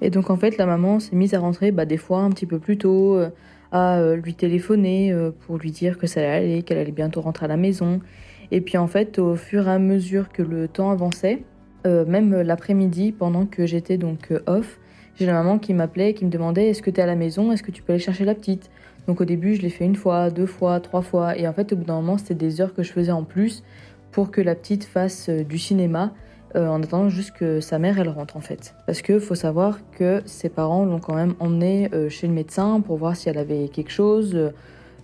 Et donc en fait, la maman s'est mise à rentrer bah, des fois un petit peu plus tôt, euh, à lui téléphoner pour lui dire que ça allait aller, qu'elle allait bientôt rentrer à la maison. Et puis en fait, au fur et à mesure que le temps avançait, même l'après-midi, pendant que j'étais donc off, j'ai la maman qui m'appelait, qui me demandait est-ce que tu es à la maison, est-ce que tu peux aller chercher la petite? Donc au début, je l'ai fait une fois, deux fois, trois fois. Et en fait, au bout d'un moment, c'était des heures que je faisais en plus pour que la petite fasse du cinéma en attendant juste que sa mère elle rentre en fait. Parce que faut savoir que ses parents l'ont quand même emmenée chez le médecin pour voir si elle avait quelque chose,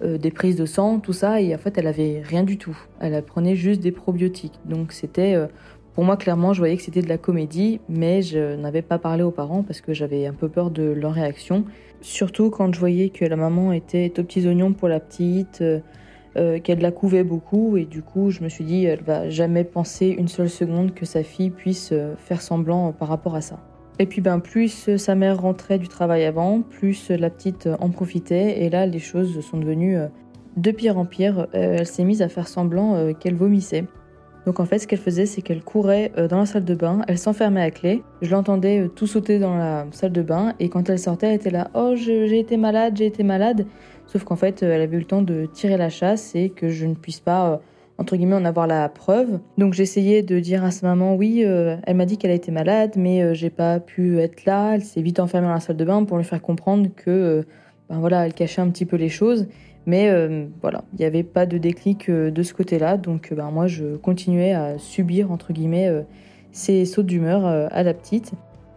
des prises de sang, tout ça, et en fait elle avait rien du tout. Elle prenait juste des probiotiques. Donc c'était pour moi, clairement, je voyais que c'était de la comédie, mais je n'avais pas parlé aux parents parce que j'avais un peu peur de leur réaction. Surtout quand je voyais que la maman était aux petits oignons pour la petite, euh, euh, qu'elle la couvait beaucoup, et du coup, je me suis dit, elle va jamais penser une seule seconde que sa fille puisse euh, faire semblant par rapport à ça. Et puis, ben, plus sa mère rentrait du travail avant, plus la petite en profitait, et là, les choses sont devenues de pire en pire. elle s'est mise à faire semblant qu'elle vomissait. Donc en fait, ce qu'elle faisait, c'est qu'elle courait euh, dans la salle de bain, elle s'enfermait à clé. Je l'entendais euh, tout sauter dans la salle de bain et quand elle sortait, elle était là "Oh, j'ai été malade, j'ai été malade." Sauf qu'en fait, euh, elle avait eu le temps de tirer la chasse et que je ne puisse pas entre guillemets en avoir la preuve. Donc j'essayais de dire à sa maman "Oui, elle m'a dit qu'elle a été malade, mais j'ai pas pu être là." Elle s'est vite enfermée dans la salle de bain pour lui faire comprendre que ben voilà, elle cachait un petit peu les choses. Mais euh, voilà, il n'y avait pas de déclic euh, de ce côté-là. Donc euh, ben, moi, je continuais à subir, entre guillemets, ces sauts d'humeur à la petite.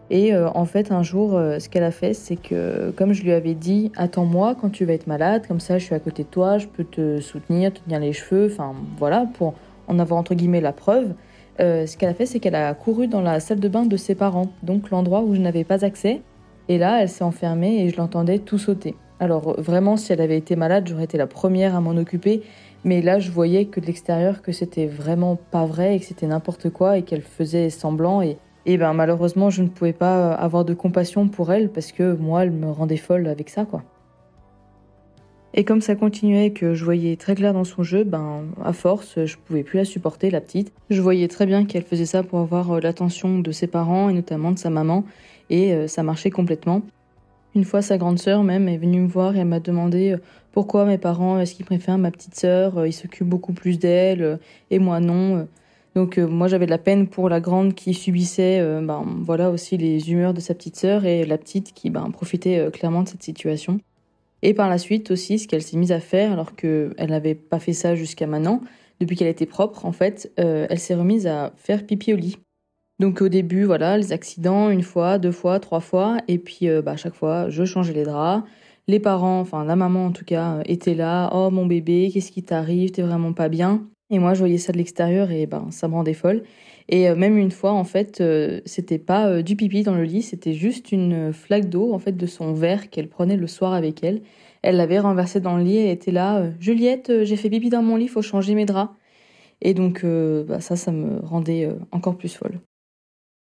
Et en fait, un jour, ce qu'elle a fait, c'est que, comme je lui avais dit, attends-moi quand tu vas être malade, comme ça je suis à côté de toi, je peux te soutenir, te tenir les cheveux, enfin voilà, pour en avoir entre guillemets la preuve. ce qu'elle a fait, c'est qu'elle a couru dans la salle de bain de ses parents, donc l'endroit où je n'avais pas accès. Et là, elle s'est enfermée et je l'entendais tout sauter. Alors vraiment, si elle avait été malade, j'aurais été la première à m'en occuper. Mais là, je voyais que de l'extérieur, que c'était vraiment pas vrai et que c'était n'importe quoi et qu'elle faisait semblant. Et, ben malheureusement, je ne pouvais pas avoir de compassion pour elle parce que moi, elle me rendait folle avec ça, quoi. Et comme ça continuait que je voyais très clair dans son jeu, ben à force, je pouvais plus la supporter, la petite. Je voyais très bien qu'elle faisait ça pour avoir euh, l'attention de ses parents et notamment de sa maman, et euh, ça marchait complètement. Une fois, sa grande sœur même est venue me voir et elle m'a demandé euh, pourquoi mes parents, est-ce qu'ils préfèrent ma petite sœur, euh, ils s'occupent beaucoup plus d'elle euh, et moi non. Donc moi j'avais de la peine pour la grande qui subissait ben, voilà aussi les humeurs de sa petite sœur et la petite qui ben, profitait clairement de cette situation. Et par la suite aussi ce qu'elle s'est mise à faire alors qu'elle n'avait pas fait ça jusqu'à maintenant, depuis qu'elle était propre en fait, elle s'est remise à faire pipi au lit. Donc au début, voilà, les accidents, une fois, deux fois, trois fois, et puis euh, bah, à chaque fois, je changeais les draps. Les parents, enfin la maman en tout cas, euh, étaient là. Oh mon bébé, qu'est-ce qui t'arrive? T'es vraiment pas bien? Et moi, je voyais ça de l'extérieur et ben ça me rendait folle. Et euh, même une fois, en fait, c'était pas du pipi dans le lit, c'était juste une flaque d'eau en fait de son verre qu'elle prenait le soir avec elle. Elle l'avait renversé dans le lit et était là. Juliette, j'ai fait pipi dans mon lit, faut changer mes draps. Et donc bah, ça, ça me rendait encore plus folle.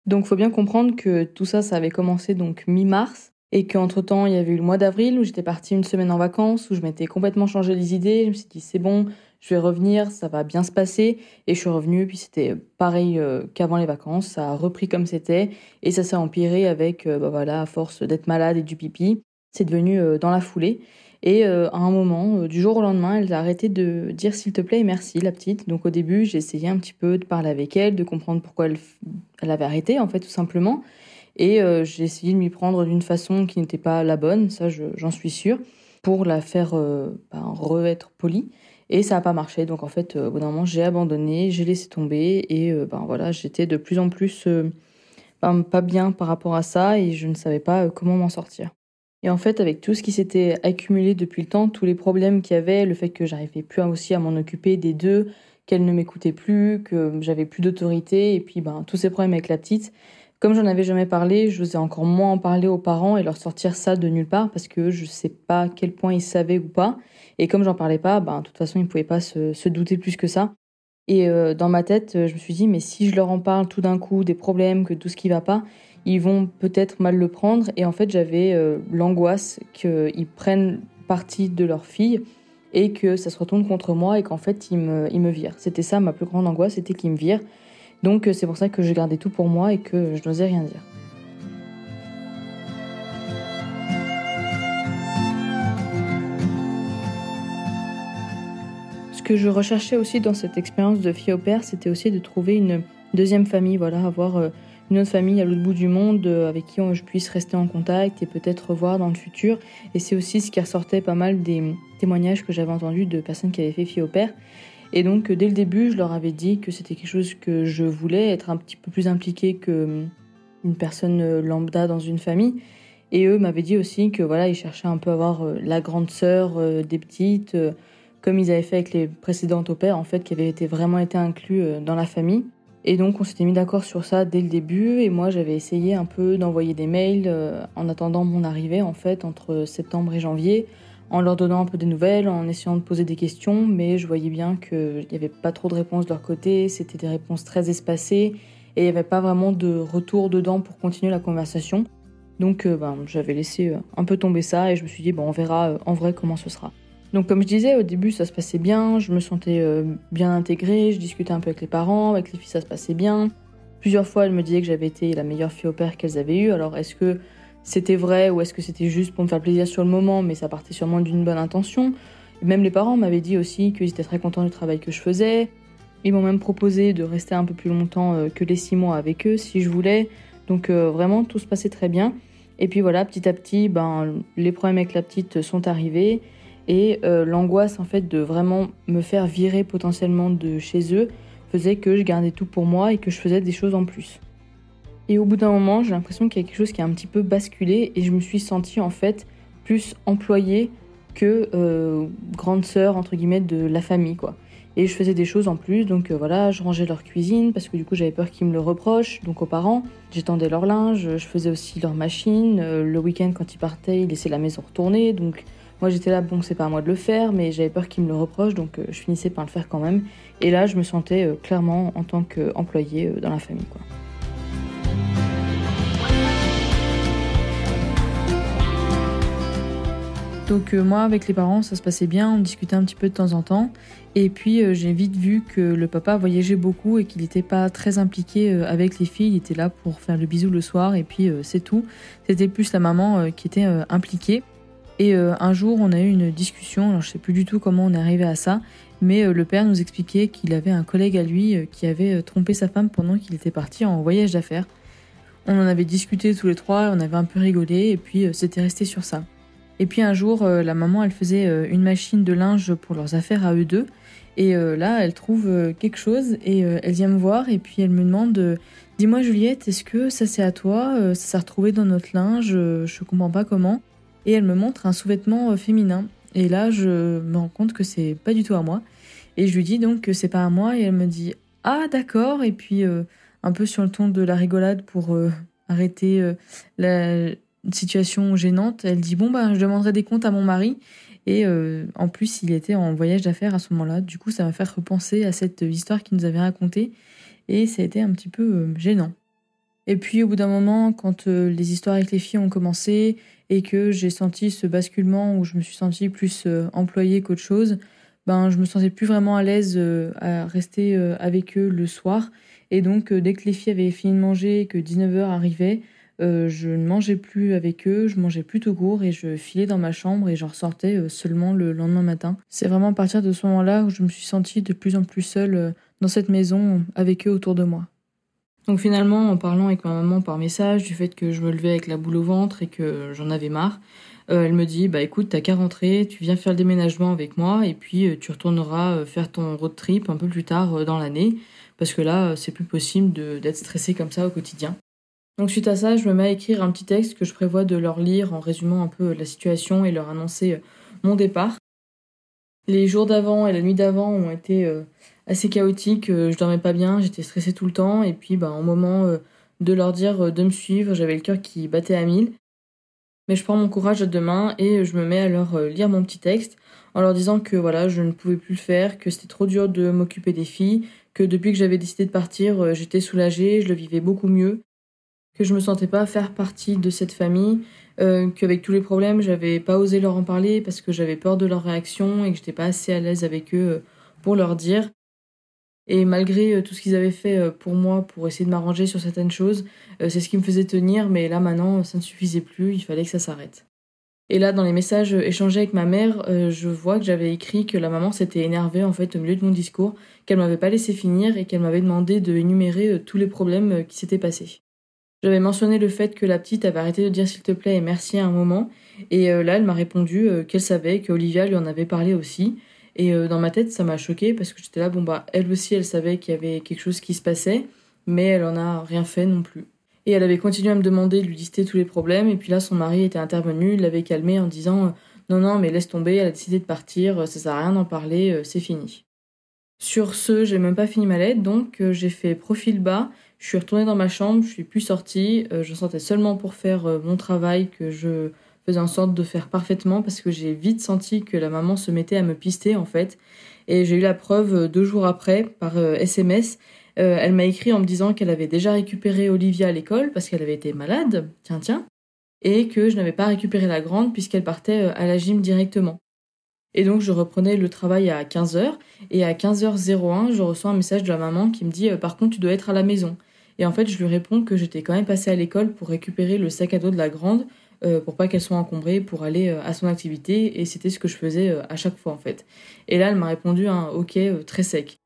Donc faut bien comprendre que tout ça, ça avait commencé donc mi-mars et qu'entre-temps, il y avait eu le mois d'avril où j'étais partie une semaine en vacances, où je m'étais complètement changé les idées. Je me suis dit, c'est bon, je vais revenir, ça va bien se passer. Et je suis revenue, puis c'était pareil euh, qu'avant les vacances, ça a repris comme c'était, et ça s'est empiré avec, euh, bah voilà, à force d'être malade et du pipi, c'est devenu euh, dans la foulée. Et euh, à un moment, euh, du jour au lendemain, elle a arrêté de dire s'il te plaît et merci, la petite. Donc au début, j'ai essayé un petit peu de parler avec elle, de comprendre pourquoi elle, avait arrêté, en fait, tout simplement. Et euh, j'ai essayé de m'y prendre d'une façon qui n'était pas la bonne, ça j'en suis sûre, pour la faire ben, re-être polie. Et ça n'a pas marché. Donc en fait, au bout d'un moment, j'ai abandonné, j'ai laissé tomber. Et ben voilà, j'étais de plus en plus ben, pas bien par rapport à ça et je ne savais pas comment m'en sortir. Et en fait, avec tout ce qui s'était accumulé depuis le temps, tous les problèmes qu'il y avait, le fait que j'arrivais plus aussi à m'en occuper des deux, qu'elle ne m'écoutait plus, que j'avais plus d'autorité, et puis ben, tous ces problèmes avec la petite, comme j'en avais jamais parlé, je n'osais encore moins en parler aux parents et leur sortir ça de nulle part parce que je sais pas à quel point ils savaient ou pas. Et comme j'en parlais pas, ben, de toute façon, ils pouvaient pas se, se douter plus que ça. Et euh, dans ma tête, je me suis dit, mais si je leur en parle tout d'un coup des problèmes, que tout ce qui va pas, ils vont peut-être mal le prendre. Et en fait, j'avais euh, l'angoisse qu'ils prennent parti de leur fille et que ça se retourne contre moi et qu'en fait, ils me, ils me virent. C'était ça ma plus grande angoisse, c'était qu'ils me virent. Donc euh, c'est pour ça que je gardais tout pour moi et que je n'osais rien dire. Ce que je recherchais aussi dans cette expérience de fille au père, c'était aussi de trouver une deuxième famille, voilà, avoir euh, une autre famille à l'autre bout du monde euh, avec qui je puisse rester en contact et peut-être revoir dans le futur. Et c'est aussi ce qui ressortait pas mal des témoignages que j'avais entendus de personnes qui avaient fait fille au père. Et donc dès le début, je leur avais dit que c'était quelque chose que je voulais, être un petit peu plus impliquée que une personne lambda dans une famille. Et eux m'avaient dit aussi que voilà, ils cherchaient un peu à avoir la grande sœur des petites, comme ils avaient fait avec les précédentes au père, en fait, qui avaient vraiment été inclus dans la famille. Et donc on s'était mis d'accord sur ça dès le début. Et moi j'avais essayé un peu d'envoyer des mails euh, en attendant mon arrivée en fait entre septembre et janvier en leur donnant un peu des nouvelles, en essayant de poser des questions, mais je voyais bien qu'il n'y avait pas trop de réponses de leur côté, c'était des réponses très espacées. Et il n'y avait pas vraiment de retour dedans pour continuer la conversation. Donc euh, ben, j'avais laissé euh, un peu tomber ça. Et je me suis dit bon on verra en vrai comment ce sera. Donc comme je disais, au début ça se passait bien, je me sentais euh, bien intégrée, je discutais un peu avec les parents, avec les filles ça se passait bien. Plusieurs fois elles me disaient que j'avais été la meilleure fille au père qu'elles avaient eue, alors est-ce que c'était vrai ou est-ce que c'était juste pour me faire plaisir sur le moment, mais ça partait sûrement d'une bonne intention. même les parents m'avaient dit aussi qu'ils étaient très contents du travail que je faisais. Ils m'ont même proposé de rester un peu plus longtemps euh, que les six mois avec eux si je voulais. Donc euh, vraiment tout se passait très bien. Et puis voilà, petit à petit, ben, les problèmes avec la petite sont arrivés et euh, l'angoisse en fait de vraiment me faire virer potentiellement de chez eux faisait que je gardais tout pour moi et que je faisais des choses en plus. Et au bout d'un moment, j'ai l'impression qu'il y a quelque chose qui a un petit peu basculé et je me suis sentie en fait plus employée que euh, grande sœur entre guillemets de la famille quoi. Et je faisais des choses en plus, donc euh, voilà, je rangeais leur cuisine parce que du coup j'avais peur qu'ils me le reprochent, donc aux parents. J'étendais leur linge, je faisais aussi leur machine. le week-end quand ils partaient, ils laissaient la maison retourner, donc moi j'étais là, bon c'est pas à moi de le faire, mais j'avais peur qu'ils me le reprochent, donc euh, je finissais par le faire quand même. Et là je me sentais euh, clairement en tant qu'employée euh, dans la famille. Donc moi avec les parents ça se passait bien, on discutait un petit peu de temps en temps. Et puis j'ai vite vu que le papa voyageait beaucoup et qu'il n'était pas très impliqué avec les filles. Il était là pour faire le bisou le soir et puis c'est tout. C'était plus la maman qui était impliquée. Et euh, un jour, on a eu une discussion, alors je sais plus du tout comment on est arrivé à ça, mais euh, le père nous expliquait qu'il avait un collègue à lui euh, qui avait trompé sa femme pendant qu'il était parti en voyage d'affaires. On en avait discuté tous les trois, on avait un peu rigolé, et puis c'était resté sur ça. Et puis un jour, la maman, elle faisait une machine de linge pour leurs affaires à eux deux, et là, elle trouve quelque chose, et elle vient me voir, et puis elle me demande Dis-moi, Juliette, est-ce que ça c'est à toi? Ça s'est retrouvé dans notre linge Je comprends pas comment et elle me montre un sous-vêtement euh, féminin. Et là, je me rends compte que c'est pas du tout à moi. Et je lui dis donc que c'est pas à moi et elle me dit ah d'accord et puis euh, un peu sur le ton de la rigolade pour euh, arrêter la situation gênante, elle dit bon bah je demanderai des comptes à mon mari et en plus il était en voyage d'affaires à ce moment-là. Du coup ça m'a fait repenser à cette histoire qu'il nous avait racontée et ça a été un petit peu gênant. Et puis au bout d'un moment, quand les histoires avec les filles ont commencé et que j'ai senti ce basculement où je me suis sentie plus euh, employée qu'autre chose, ben je me sentais plus vraiment à l'aise euh, à rester euh, avec eux le soir. Et donc dès que les filles avaient fini de manger et que 19h arrivait, je ne mangeais plus avec eux, je mangeais plus tout court et je filais dans ma chambre et j'en ressortais seulement le lendemain matin. C'est vraiment à partir de ce moment-là où je me suis sentie de plus en plus seule dans cette maison avec eux autour de moi. Donc finalement, en parlant avec ma maman par message du fait que je me levais avec la boule au ventre et que j'en avais marre, euh, elle me dit bah écoute, t'as qu'à rentrer, tu viens faire le déménagement avec moi et puis euh, tu retourneras euh, faire ton road trip un peu plus tard dans l'année parce que là c'est plus possible d'être stressé comme ça au quotidien. Donc suite à ça, je me mets à écrire un petit texte que je prévois de leur lire en résumant un peu la situation et leur annoncer mon départ. Les jours d'avant et la nuit d'avant ont été assez chaotique. Euh, je dormais pas bien, j'étais stressée tout le temps. Et puis, bah, au moment euh, de leur dire euh, de me suivre, j'avais le cœur qui battait à mille. Mais je prends mon courage à deux mains et je me mets à leur lire mon petit texte en leur disant que voilà, je ne pouvais plus le faire, que c'était trop dur de m'occuper des filles, que depuis que j'avais décidé de partir, j'étais soulagée, je le vivais beaucoup mieux, que je me sentais pas faire partie de cette famille, qu'avec tous les problèmes, j'avais pas osé leur en parler parce que j'avais peur de leur réaction et que j'étais pas assez à l'aise avec eux pour leur dire. Et malgré euh, tout ce qu'ils avaient fait euh, pour moi, pour essayer de m'arranger sur certaines choses, euh, c'est ce qui me faisait tenir, mais là maintenant, ça ne suffisait plus, il fallait que ça s'arrête. Et là, dans les messages échangés avec ma mère, je vois que j'avais écrit que la maman s'était énervée en fait au milieu de mon discours, qu'elle m'avait pas laissé finir et qu'elle m'avait demandé de énumérer tous les problèmes qui s'étaient passés. J'avais mentionné le fait que la petite avait arrêté de dire s'il te plaît et merci à un moment, et là elle m'a répondu qu'elle savait, qu'Olivia lui en avait parlé aussi, Et dans ma tête, ça m'a choqué parce que j'étais là, bon bah, elle aussi, elle savait qu'il y avait quelque chose qui se passait, mais elle en a rien fait non plus. Et elle avait continué à me demander de lui lister tous les problèmes, et puis là, son mari était intervenu, il l'avait calmé en disant non, non, mais laisse tomber, elle a décidé de partir, ça sert à rien d'en parler, c'est fini. Sur ce, j'ai même pas fini ma lettre, donc j'ai fait profil bas, je suis retournée dans ma chambre, je suis plus sortie, je sentais seulement pour faire mon travail que je en sorte de faire parfaitement parce que j'ai vite senti que la maman se mettait à me pister en fait. Et j'ai eu la preuve deux jours après par SMS. elle m'a écrit en me disant qu'elle avait déjà récupéré Olivia à l'école parce qu'elle avait été malade, tiens tiens, et que je n'avais pas récupéré la grande puisqu'elle partait à la gym directement. Et donc je reprenais le travail à 15h et à 15h01 je reçois un message de la maman qui me dit par contre tu dois être à la maison. Et en fait je lui réponds que j'étais quand même passée à l'école pour récupérer le sac à dos de la grande euh, pour pas qu'elle soit encombrée pour aller euh, à son activité et c'était ce que je faisais euh, à chaque fois en fait. Et là elle m'a répondu un ok très sec.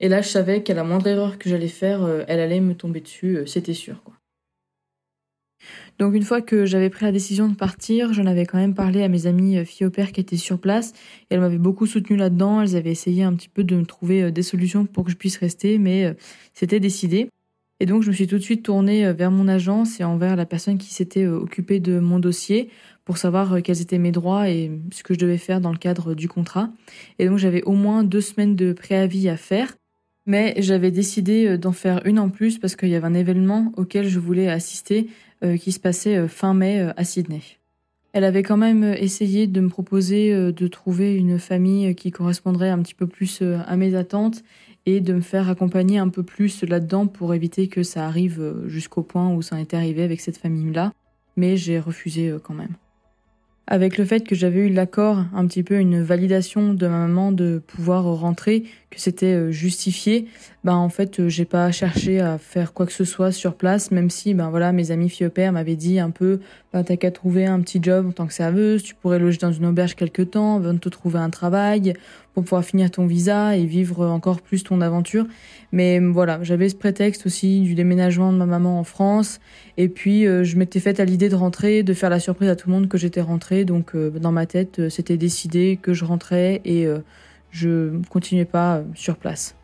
Et là je savais qu'à la moindre erreur que j'allais faire elle allait me tomber dessus, c'était sûr quoi. Donc une fois que j'avais pris la décision de partir, j'en avais quand même parlé à mes amies filles au père qui étaient sur place elles m'avaient beaucoup soutenue là-dedans, elles avaient essayé un petit peu de me trouver des solutions pour que je puisse rester mais c'était décidé. Et donc, je me suis tout de suite tournée euh, vers mon agence et envers la personne qui s'était euh, occupée de mon dossier pour savoir euh, quels étaient mes droits et ce que je devais faire dans le cadre du contrat. Et donc, j'avais au moins deux semaines de préavis à faire. Mais j'avais décidé d'en faire une en plus parce qu'il y avait un événement auquel je voulais assister qui se passait fin mai à Sydney. Elle avait quand même essayé de me proposer de trouver une famille qui correspondrait un petit peu plus à mes attentes et de me faire accompagner un peu plus là-dedans pour éviter que ça arrive euh, jusqu'au point où ça en était arrivé avec cette famille-là. Mais j'ai refusé euh, quand même avec le fait que j'avais eu l'accord, un petit peu une validation de ma maman de pouvoir rentrer, que c'était euh, justifié, ben en fait j'ai pas cherché à faire quoi que ce soit sur place, même si ben voilà mes amis filles au père m'avaient dit un peu ben t'as qu'à trouver un petit job en tant que serveuse, tu pourrais loger dans une auberge quelque temps, de te trouver un travail pour pouvoir finir ton visa et vivre encore plus ton aventure. Mais voilà, j'avais ce prétexte aussi du déménagement de ma maman en France et puis euh, je m'étais faite à l'idée de rentrer, de faire la surprise à tout le monde que j'étais rentrée. Donc dans ma tête, c'était décidé que je rentrais et je continuais pas sur place.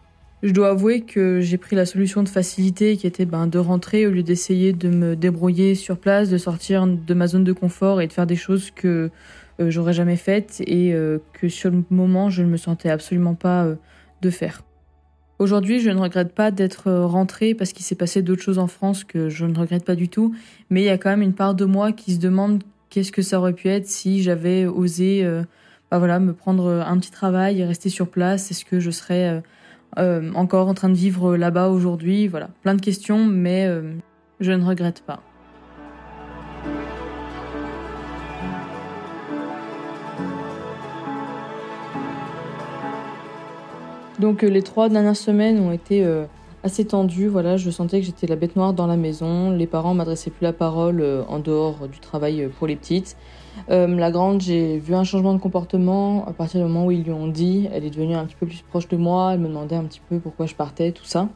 Je dois avouer que j'ai pris la solution de facilité qui était ben, de rentrer au lieu d'essayer de me débrouiller sur place, de sortir de ma zone de confort et de faire des choses que euh, j'aurais jamais faites et euh, que sur le moment je ne me sentais absolument pas euh, de faire. Aujourd'hui, je ne regrette pas d'être rentrée parce qu'il s'est passé d'autres choses en France que je ne regrette pas du tout, mais il y a quand même une part de moi qui se demande qu'est-ce que ça aurait pu être si j'avais osé bah voilà, me prendre un petit travail et rester sur place. Est-ce que je serais euh, encore en train de vivre là-bas aujourd'hui? Voilà, plein de questions, mais euh, je ne regrette pas. Donc euh, les trois dernières semaines ont été assez tendues. Voilà, je sentais que j'étais la bête noire dans la maison. Les parents m'adressaient plus la parole en dehors du travail pour les petites. Euh, la grande, j'ai vu un changement de comportement à partir du moment où ils lui ont dit. Elle est devenue un petit peu plus proche de moi, elle me demandait un petit peu pourquoi je partais, tout ça.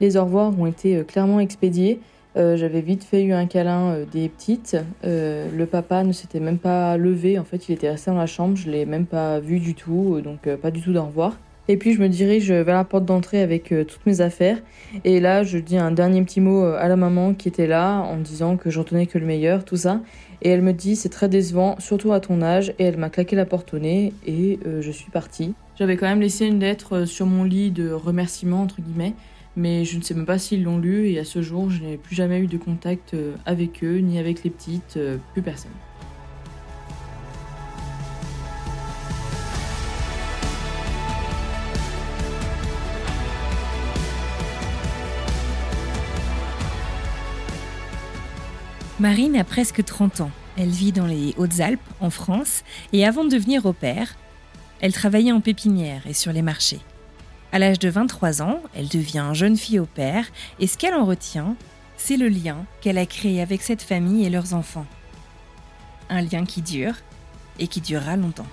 Les au revoir ont été euh, clairement expédiés. Euh, j'avais vite fait eu un câlin des petites. le papa ne s'était même pas levé, en fait, il était resté dans la chambre, je l'ai même pas vu du tout, donc pas du tout d'au revoir. Et puis je me dirige vers la porte d'entrée avec toutes mes affaires. Et là, je dis un dernier petit mot à la maman qui était là en disant que j'en tenais que le meilleur, tout ça. Et elle me dit c'est très décevant, surtout à ton âge. Et elle m'a claqué la porte au nez et euh, je suis partie. J'avais quand même laissé une lettre euh, sur mon lit de remerciement entre guillemets, mais je ne sais même pas s'ils l'ont lu. Et à ce jour, je n'ai plus jamais eu de contact euh, avec eux, ni avec les petites, plus personne. Marine a presque 30 ans. Elle vit dans les Hautes-Alpes, en France, et avant de devenir au père, elle travaillait en pépinière et sur les marchés. À l'âge de 23 ans, elle devient jeune fille au père, et ce qu'elle en retient, c'est le lien qu'elle a créé avec cette famille et leurs enfants. Un lien qui dure et qui durera longtemps.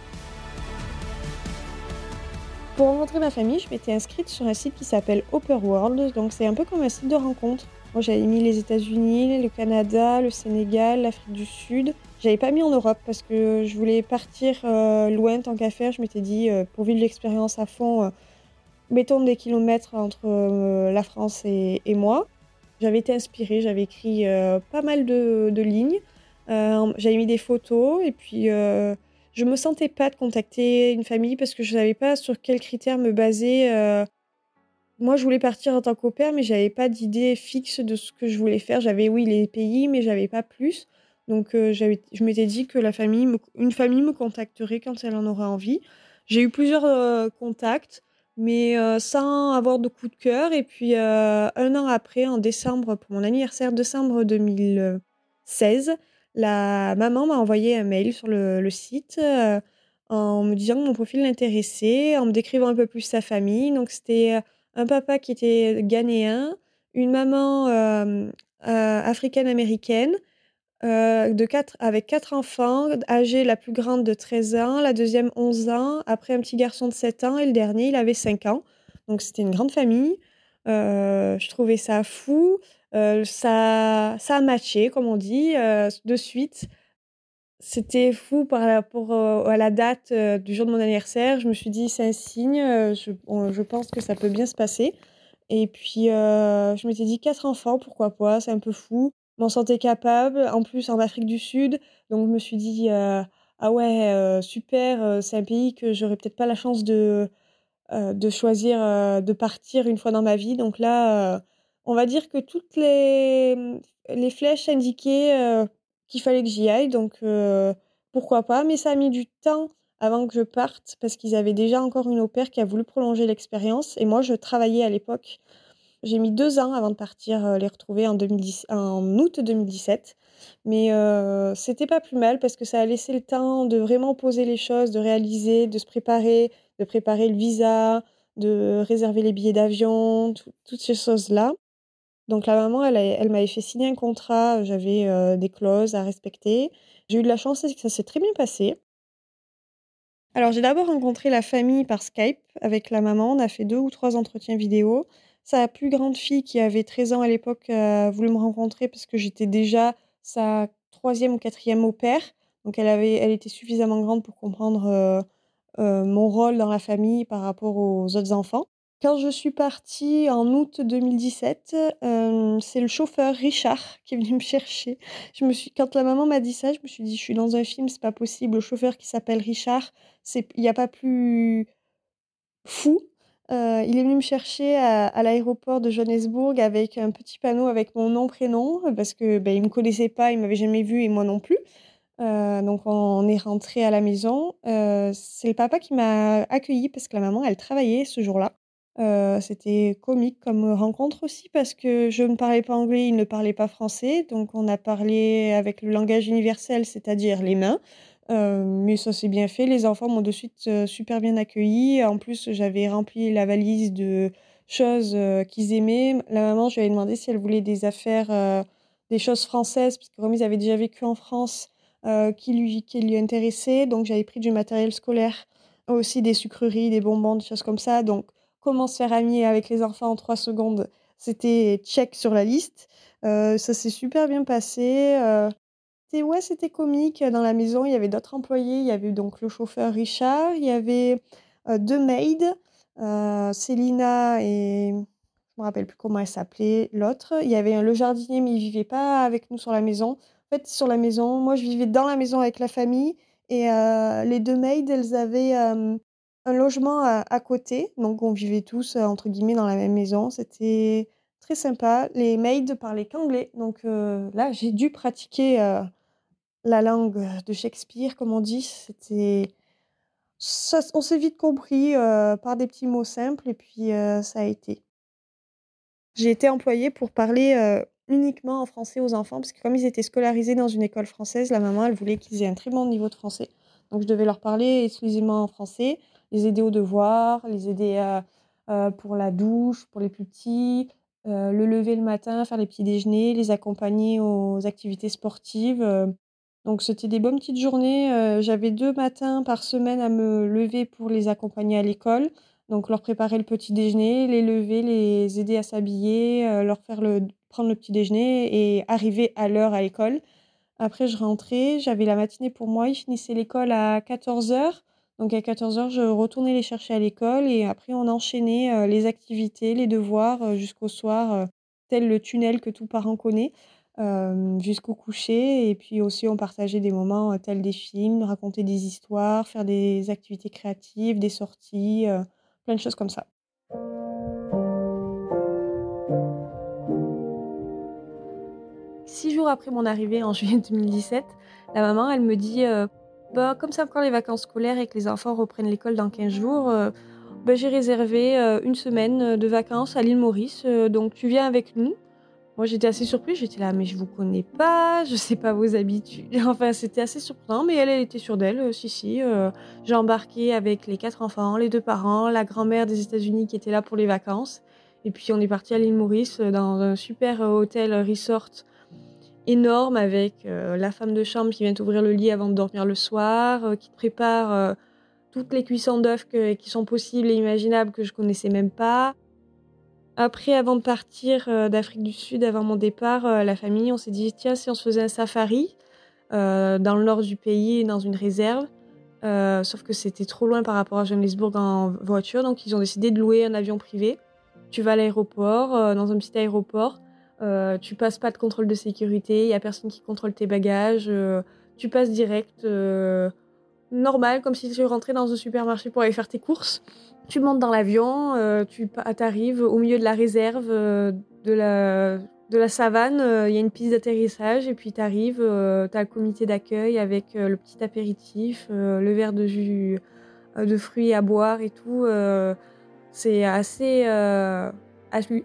Pour rencontrer ma famille, je m'étais inscrite sur un site qui s'appelle Upper World, donc c'est un peu comme un site de rencontre. Moi, j'avais mis les États-Unis, le Canada, le Sénégal, l'Afrique du Sud. J'avais pas mis en Europe parce que je voulais partir euh, loin tant qu'à faire. Je m'étais dit, euh, pour vivre l'expérience à fond, euh, mettons des kilomètres entre la France et, moi. J'avais été inspirée, j'avais écrit pas mal de, de lignes. j'avais mis des photos et puis je me sentais pas de contacter une famille parce que je savais pas sur quels critères me baser moi, je voulais partir en tant qu'au-pair, mais j'avais pas d'idée fixe de ce que je voulais faire. J'avais, oui, les pays, mais j'avais pas plus. Donc, euh, je m'étais dit que la famille une famille me contacterait quand elle en aurait envie. J'ai eu plusieurs euh, contacts, mais euh, sans avoir de coup de cœur. Et puis, un an après, en décembre, pour mon anniversaire, décembre 2016, la maman m'a envoyé un mail sur le, le site en me disant que mon profil l'intéressait, en me décrivant un peu plus sa famille. Donc, c'était un papa qui était ghanéen, une maman euh, euh, africaine-américaine euh, quatre, avec quatre enfants, âgée la plus grande de 13 ans, la deuxième 11 ans, après un petit garçon de 7 ans et le dernier, il avait 5 ans. Donc c'était une grande famille. je trouvais ça fou. ça, ça a matché, comme on dit, de suite. C'était fou par rapport à la date du jour de mon anniversaire. Je me suis dit, c'est un signe, je, je, pense que ça peut bien se passer. Et puis, je m'étais dit, quatre enfants, pourquoi pas, c'est un peu fou. Je m'en sentais capable, en plus en Afrique du Sud. Donc, je me suis dit, ah ouais, super, c'est un pays que j'aurais peut-être pas la chance de, de choisir de partir une fois dans ma vie. Donc là, on va dire que toutes les, les flèches indiquaient qu'il fallait que j'y aille, donc pourquoi pas. Mais ça a mis du temps avant que je parte parce qu'ils avaient déjà encore une au pair qui a voulu prolonger l'expérience. Et moi, je travaillais à l'époque. J'ai mis deux ans avant de partir les retrouver en, 2010, en août 2017. Mais c'était pas plus mal parce que ça a laissé le temps de vraiment poser les choses, de réaliser, de se préparer, de préparer le visa, de réserver les billets d'avion, toutes ces choses-là. Donc la maman, elle, m'avait fait signer un contrat, j'avais euh, des clauses à respecter. J'ai eu de la chance, c'est que ça s'est très bien passé. Alors j'ai d'abord rencontré la famille par Skype avec la maman, on a fait deux ou trois entretiens vidéo. Sa plus grande fille, qui avait 13 ans à l'époque, a voulu me rencontrer parce que j'étais déjà sa troisième ou quatrième au père. Donc elle, avait, elle était suffisamment grande pour comprendre euh, euh, mon rôle dans la famille par rapport aux autres enfants. Quand je suis partie en août 2017, euh, c'est le chauffeur Richard qui est venu me chercher. Je me suis, quand la maman m'a dit ça, je me suis dit, je suis dans un film, c'est pas possible. Le chauffeur qui s'appelle Richard, c'est, il n'y a pas plus fou. Euh, il est venu me chercher à, l'aéroport de Johannesburg avec un petit panneau avec mon nom, prénom, parce que ben, il me connaissait pas, il m'avait jamais vu et moi non plus. Euh, donc on est rentré à la maison. c'est le papa qui m'a accueilli parce que la maman, elle travaillait ce jour-là. Euh, c'était comique comme rencontre aussi parce que je ne parlais pas anglais, il ne parlait pas français, donc on a parlé avec le langage universel, c'est-à-dire les mains. Euh, mais ça s'est bien fait. Les enfants m'ont de suite euh, super bien accueilli. En plus, j'avais rempli la valise de choses qu'ils aimaient. La maman, je lui avais demandé si elle voulait des affaires, des choses françaises, parce que ils avaient déjà vécu en France, qui lui, qui lui intéressaient. Donc j'avais pris du matériel scolaire, aussi des sucreries, des bonbons, des choses comme ça. Donc comment se faire ami avec les enfants en trois secondes, c'était check sur la liste. Euh, ça s'est super bien passé. Euh, ouais, c'était comique. Dans la maison, il y avait d'autres employés. Il y avait donc le chauffeur Richard. Il y avait euh, deux maids, Célina et je me rappelle plus comment elle s'appelait l'autre. Il y avait le jardinier, mais il vivait pas avec nous sur la maison. En fait, sur la maison, moi, je vivais dans la maison avec la famille et les deux maids, elles avaient un logement à, côté, donc on vivait tous entre guillemets dans la même maison. C'était très sympa. Les maids parlaient qu'anglais, donc là j'ai dû pratiquer la langue de Shakespeare, comme on dit. C'était, on s'est vite compris par des petits mots simples et puis ça a été. J'ai été employée pour parler uniquement en français aux enfants parce que comme ils étaient scolarisés dans une école française, la maman elle voulait qu'ils aient un très bon niveau de français. Donc je devais leur parler exclusivement en français les aider aux devoirs, les aider pour la douche, pour les plus petits, le lever le matin, faire les petits déjeuners, les accompagner aux activités sportives. Donc c'était des bonnes petites journées. J'avais deux matins par semaine à me lever pour les accompagner à l'école. Donc leur préparer le petit déjeuner, les lever, les aider à s'habiller, leur faire le prendre le petit déjeuner et arriver à l'heure à l'école. Après, je rentrais, j'avais la matinée pour moi. Ils finissaient l'école à 14h. Donc à 14h, je retournais les chercher à l'école et après, on enchaînait les activités, les devoirs jusqu'au soir, tel le tunnel que tout parent connaît, jusqu'au coucher. Et puis aussi, on partageait des moments tels des films, raconter des histoires, faire des activités créatives, des sorties, plein de choses comme ça. Six jours après mon arrivée en juillet 2017, la maman, elle me dit bah, comme ça encore les vacances scolaires et que les enfants reprennent l'école dans 15 jours, euh, bah, j'ai réservé euh, une semaine euh, de vacances à l'île Maurice. donc tu viens avec nous. Moi j'étais assez surprise, j'étais là, mais je vous connais pas, je sais pas vos habitudes. Enfin c'était assez surprenant, mais elle, elle était sûre d'elle. si, si. j'ai embarqué avec les quatre enfants, les deux parents, la grand-mère des États-Unis qui était là pour les vacances. Et puis on est parti à l'île Maurice dans un super hôtel resort énorme avec euh, la femme de chambre qui vient t'ouvrir le lit avant de dormir le soir, euh, qui prépare euh, toutes les cuissons d'œufs qui sont possibles et imaginables que je connaissais même pas. Après, avant de partir d'Afrique du Sud, avant mon départ, la famille, on s'est dit tiens, si on se faisait un safari dans le nord du pays, dans une réserve. sauf que c'était trop loin par rapport à Johannesburg en voiture, donc ils ont décidé de louer un avion privé. Tu vas à l'aéroport, dans un petit aéroport, euh, tu passes pas de contrôle de sécurité, il y a personne qui contrôle tes bagages, euh, tu passes direct, euh, normal, comme si tu rentrais dans un supermarché pour aller faire tes courses. Tu montes dans l'avion, tu arrives au milieu de la réserve de la, de la savane, il y a une piste d'atterrissage et puis tu arrives, tu as le comité d'accueil avec le petit apéritif, le verre de jus de fruits à boire et tout. c'est assez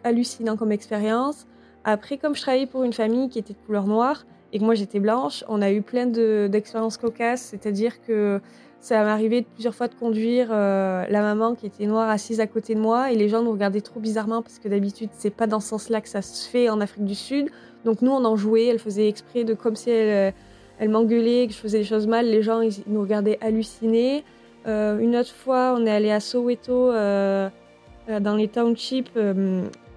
hallucinant comme expérience. Après, comme je travaillais pour une famille qui était de couleur noire et que moi j'étais blanche, on a eu plein d'expériences cocasses. C'est-à-dire que ça m'arrivait plusieurs fois de conduire euh, la maman qui était noire assise à côté de moi et les gens nous regardaient trop bizarrement parce que d'habitude c'est pas dans ce sens-là que ça se fait en Afrique du Sud. Donc nous on en jouait, elle faisait exprès de comme si elle, elle m'engueulait, que je faisais des choses mal. Les gens ils, nous regardaient hallucinés. Euh, une autre fois on est allé à Soweto euh, dans les townships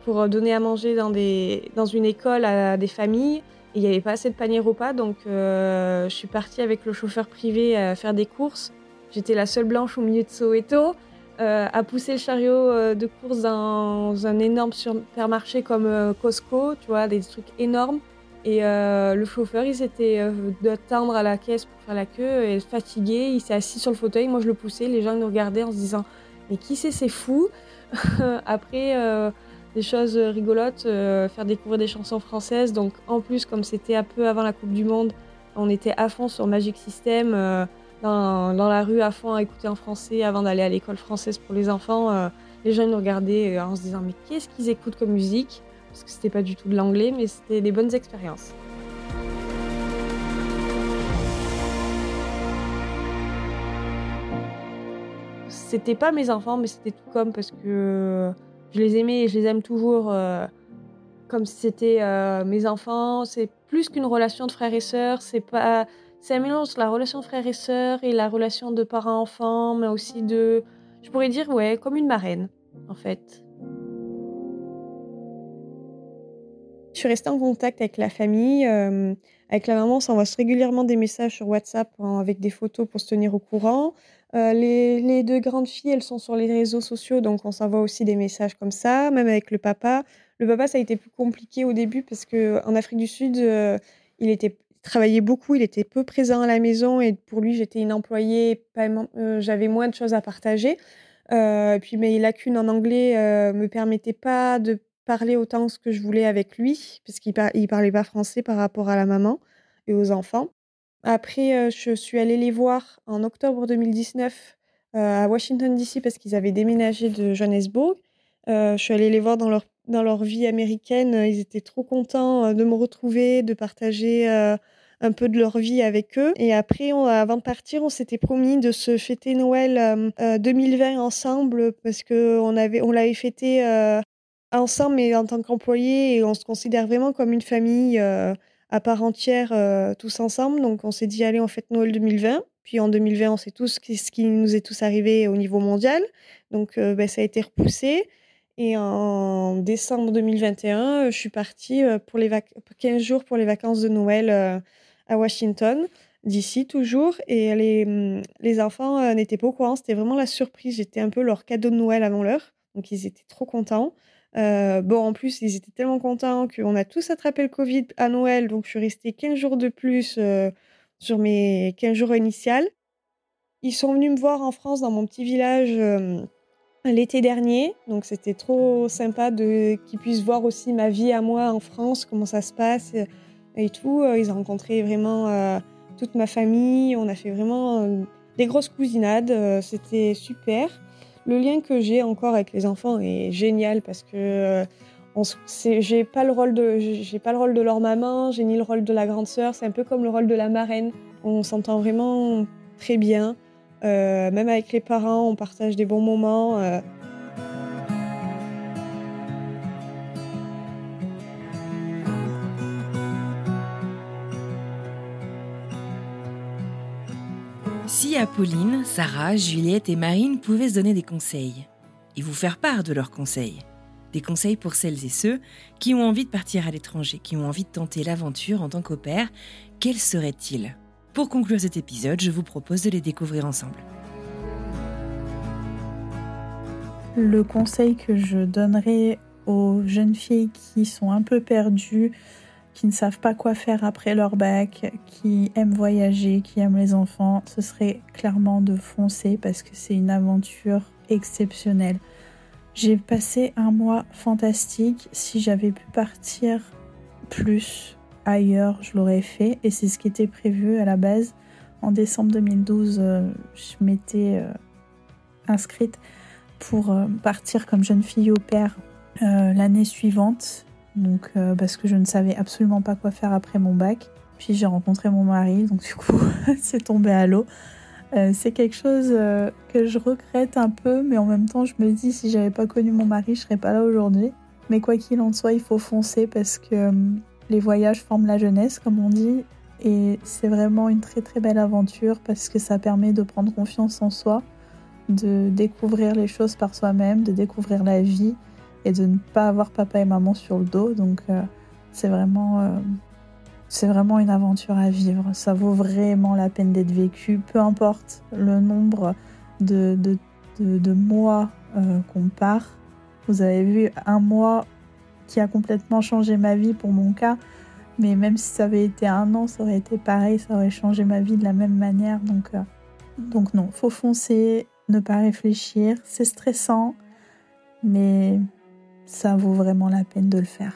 pour donner à manger dans, des, dans une école à des familles. il n'y avait pas assez de paniers repas, donc euh, je suis partie avec le chauffeur privé à faire des courses. J'étais la seule blanche au milieu de Soweto, euh, à pousser le chariot euh, de course dans un énorme supermarché comme Costco, tu vois, des trucs énormes. Et le chauffeur, il s'était d'attendre à la caisse pour faire la queue, et fatigué, il s'est assis sur le fauteuil. Moi, je le poussais, les gens nous regardaient en se disant Mais qui c'est, c'est fou Après, des choses rigolotes, euh, faire découvrir des chansons françaises. Donc en plus, comme c'était un peu avant la Coupe du Monde, on était à fond sur Magic System, euh, dans, la rue à fond à écouter en français avant d'aller à l'école française pour les enfants. Euh, les gens nous regardaient en se disant mais qu'est-ce qu'ils écoutent comme musique? Parce que c'était pas du tout de l'anglais, mais c'était des bonnes expériences. C'était pas mes enfants, mais c'était tout comme parce que je les aimais et je les aime toujours euh, comme si c'était euh, mes enfants. C'est plus qu'une relation de frère et sœur. C'est pas, c'est un mélange de la relation de frère et sœur et la relation de parent-enfant, mais aussi de, je pourrais dire ouais, comme une marraine en fait. Je suis restée en contact avec la famille. Euh, avec la maman, on s'envoie régulièrement des messages sur WhatsApp avec des photos pour se tenir au courant. Euh, les, deux grandes filles, elles sont sur les réseaux sociaux, donc on s'envoie aussi des messages comme ça, même avec le papa. Le papa, ça a été plus compliqué au début parce qu'en Afrique du Sud, euh, il était travaillait beaucoup, il était peu présent à la maison et pour lui, j'étais une employée, euh, j'avais moins de choses à partager. puis mes lacunes en anglais me permettaient pas de parler autant ce que je voulais avec lui, parce qu'il ne parlait pas français par rapport à la maman et aux enfants. Après, je suis allée les voir en octobre 2019 à Washington DC parce qu'ils avaient déménagé de Johannesburg. je suis allée les voir dans leur, dans leur vie américaine. Ils étaient trop contents de me retrouver, de partager un peu de leur vie avec eux. Et après, avant de partir, on s'était promis de se fêter Noël 2020 ensemble parce qu'on on l'avait fêté ensemble, mais en tant qu'employés, et on se considère vraiment comme une famille à part entière euh, tous ensemble. Donc on s'est dit, allez, on fête Noël 2020. Puis en 2020, on sait tous ce qui nous est tous arrivé au niveau mondial. Donc euh, ben, ça a été repoussé. Et en décembre 2021, je suis partie pour les 15 jours pour les vacances de Noël à Washington, d'ici toujours. Et les, mmh, les enfants n'étaient pas au courant. C'était vraiment la surprise. J'étais un peu leur cadeau de Noël avant l'heure. Donc, ils étaient trop contents. Bon, en plus, ils étaient tellement contents qu'on a tous attrapé le Covid à Noël. Donc, je suis restée 15 jours de plus sur mes 15 jours initiales. Ils sont venus me voir en France dans mon petit village l'été dernier. Donc c'était trop sympa de qu'ils puissent voir aussi ma vie à moi en France, comment ça se passe et tout. Ils ont rencontré vraiment toute ma famille. On a fait vraiment des grosses cousinades. C'était super. Le lien que j'ai encore avec les enfants est génial parce que j'ai pas le rôle de pas le rôle de leur maman, j'ai ni le rôle de la grande sœur. C'est un peu comme le rôle de la marraine. On s'entend vraiment très bien. Euh, même avec les parents, on partage des bons moments. Euh. Si Apolline, Sarah, Juliette et Marine pouvaient se donner des conseils et vous faire part de leurs conseils, des conseils pour celles et ceux qui ont envie de partir à l'étranger, qui ont envie de tenter l'aventure en tant qu'opère, quels seraient-ils? Pour conclure cet épisode, je vous propose de les découvrir ensemble. Le conseil que je donnerais aux jeunes filles qui sont un peu perdues, qui ne savent pas quoi faire après leur bac, qui aiment voyager, qui aiment les enfants, ce serait clairement de foncer parce que c'est une aventure exceptionnelle. J'ai passé un mois fantastique. Si j'avais pu partir plus, ailleurs, je l'aurais fait. Et c'est ce qui était prévu à la base. En décembre 2012, euh, je m'étais euh, inscrite pour euh, partir comme jeune fille au père l'année suivante. Donc, parce que je ne savais absolument pas quoi faire après mon bac. Puis j'ai rencontré mon mari, donc du coup, c'est tombé à l'eau. c'est quelque chose que je regrette un peu, mais en même temps, je me dis si j'avais pas connu mon mari, je serais pas là aujourd'hui. Mais quoi qu'il en soit, il faut foncer parce que les voyages forment la jeunesse, comme on dit, et c'est vraiment une très très belle aventure parce que ça permet de prendre confiance en soi, de découvrir les choses par soi-même, de découvrir la vie et de ne pas avoir papa et maman sur le dos. Donc euh, c'est vraiment, euh, vraiment une aventure à vivre. Ça vaut vraiment la peine d'être vécu, peu importe le nombre de, de, de, mois euh, qu'on part. Vous avez vu un mois qui a complètement changé ma vie pour mon cas. Mais même si ça avait été un an, ça aurait été pareil, ça aurait changé ma vie de la même manière. Donc, donc non, faut foncer, ne pas réfléchir. C'est stressant, mais ça vaut vraiment la peine de le faire.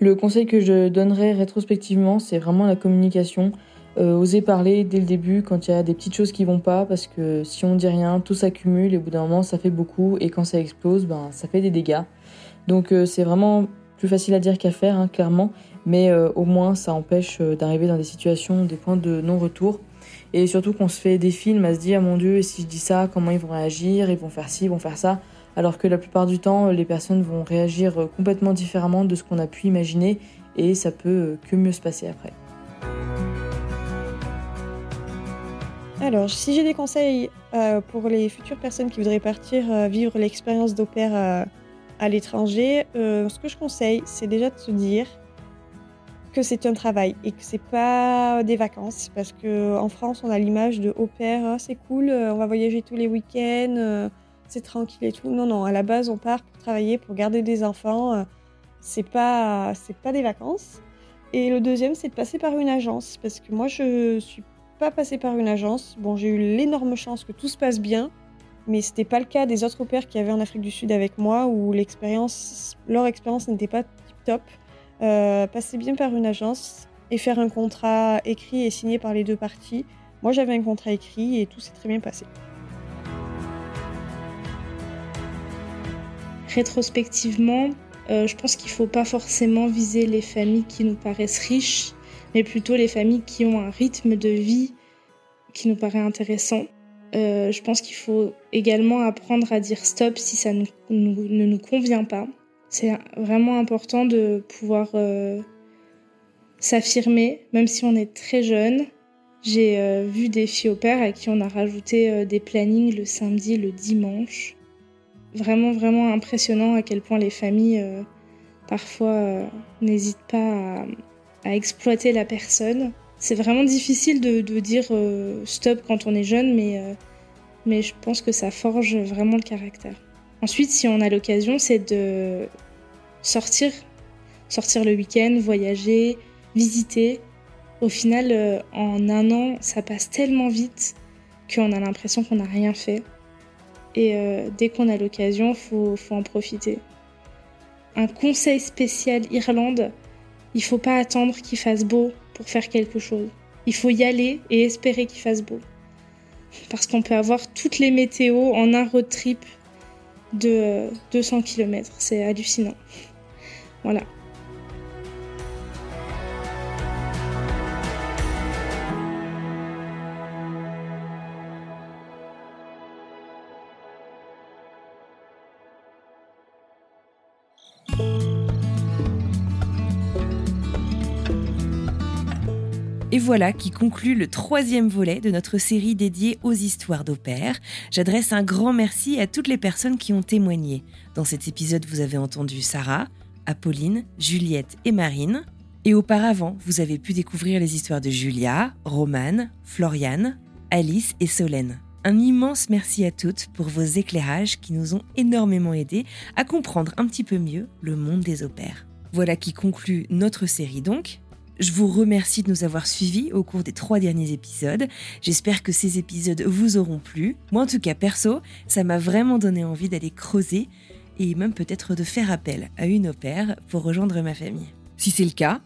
Le conseil que je donnerais rétrospectivement, c'est vraiment la communication. Euh, oser parler dès le début quand il y a des petites choses qui vont pas, parce que si on dit rien, tout s'accumule et au bout d'un moment ça fait beaucoup et quand ça explose, ben ça fait des dégâts. Donc euh, c'est vraiment plus facile à dire qu'à faire, hein, clairement, mais euh, au moins ça empêche d'arriver dans des situations, des points de non-retour. Et surtout qu'on se fait des films à se dire, mon Dieu, et si je dis ça, comment ils vont réagir, ils vont faire ci, ils vont faire ça. Alors que la plupart du temps, les personnes vont réagir complètement différemment de ce qu'on a pu imaginer et ça peut que mieux se passer après. Alors, si j'ai des conseils euh, pour les futures personnes qui voudraient partir euh, vivre l'expérience d'opère euh, à l'étranger, ce que je conseille, c'est déjà de se dire que c'est un travail et que c'est pas des vacances. Parce qu'en France, on a l'image de au ah, c'est cool, on va voyager tous les week-ends, c'est tranquille et tout. Non, non, à la base, on part pour travailler, pour garder des enfants. c'est pas, c'est pas des vacances. Et le deuxième, c'est de passer par une agence. Parce que moi, je suis pas passé par une agence. Bon, j'ai eu l'énorme chance que tout se passe bien, mais c'était pas le cas des autres pères qui avaient en Afrique du Sud avec moi, où l'expérience, leur expérience n'était pas top. Euh, passer bien par une agence et faire un contrat écrit et signé par les deux parties. Moi, j'avais un contrat écrit et tout s'est très bien passé. Rétrospectivement, euh, je pense qu'il ne faut pas forcément viser les familles qui nous paraissent riches mais plutôt les familles qui ont un rythme de vie qui nous paraît intéressant. Euh, je pense qu'il faut également apprendre à dire stop si ça ne nous convient pas. C'est vraiment important de pouvoir euh, s'affirmer, même si on est très jeune. J'ai euh, vu des filles au père à qui on a rajouté euh, des plannings le samedi, le dimanche. Vraiment, vraiment impressionnant à quel point les familles, parfois, n'hésitent pas à, exploiter la personne. C'est vraiment difficile de, dire stop quand on est jeune, mais je pense que ça forge vraiment le caractère. Ensuite, si on a l'occasion, c'est de sortir, sortir le week-end, voyager, visiter, au final, euh, en un an, ça passe tellement vite qu'on a l'impression qu'on n'a rien fait. Et euh, dès qu'on a l'occasion, faut, faut en profiter. Un conseil spécial Irlande, il faut pas attendre qu'il fasse beau pour faire quelque chose. Il faut y aller et espérer qu'il fasse beau. Parce qu'on peut avoir toutes les météos en un road trip de 200 km. C'est hallucinant. Voilà. Voilà qui conclut le troisième volet de notre série dédiée aux histoires d'opère. J'adresse un grand merci à toutes les personnes qui ont témoigné. Dans cet épisode, vous avez entendu Sarah, Apolline, Juliette et Marine. Et auparavant, vous avez pu découvrir les histoires de Julia, Romane, Floriane, Alice et Solène. Un immense merci à toutes pour vos éclairages qui nous ont énormément aidés à comprendre un petit peu mieux le monde des opères. Voilà qui conclut notre série donc. Je vous remercie de nous avoir suivis au cours des trois derniers épisodes. J'espère que ces épisodes vous auront plu. Moi, en tout cas, perso, ça m'a vraiment donné envie d'aller creuser et même peut-être de faire appel à une opère pour rejoindre ma famille. Si c'est le cas,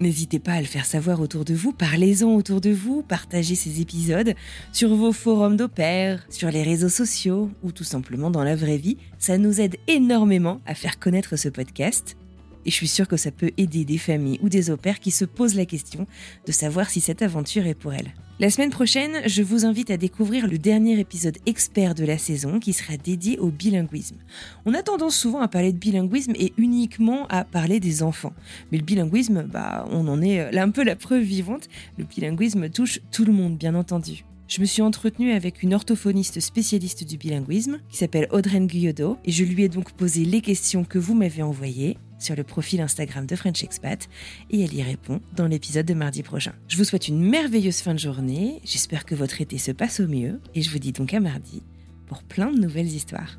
n'hésitez pas à le faire savoir autour de vous, parlez-en autour de vous, partagez ces épisodes sur vos forums d'opère, sur les réseaux sociaux ou tout simplement dans la vraie vie. Ça nous aide énormément à faire connaître ce podcast et je suis sûre que ça peut aider des familles ou des opères qui se posent la question de savoir si cette aventure est pour elles. La semaine prochaine, je vous invite à découvrir le dernier épisode expert de la saison qui sera dédié au bilinguisme. On a tendance souvent à parler de bilinguisme et uniquement à parler des enfants. Mais le bilinguisme, bah, on en est là un peu la preuve vivante. Le bilinguisme touche tout le monde, bien entendu. Je me suis entretenue avec une orthophoniste spécialiste du bilinguisme qui s'appelle Audreyne Guyodot et je lui ai donc posé les questions que vous m'avez envoyées sur le profil Instagram de French Expat et elle y répond dans l'épisode de mardi prochain. Je vous souhaite une merveilleuse fin de journée, j'espère que votre été se passe au mieux et je vous dis donc à mardi pour plein de nouvelles histoires.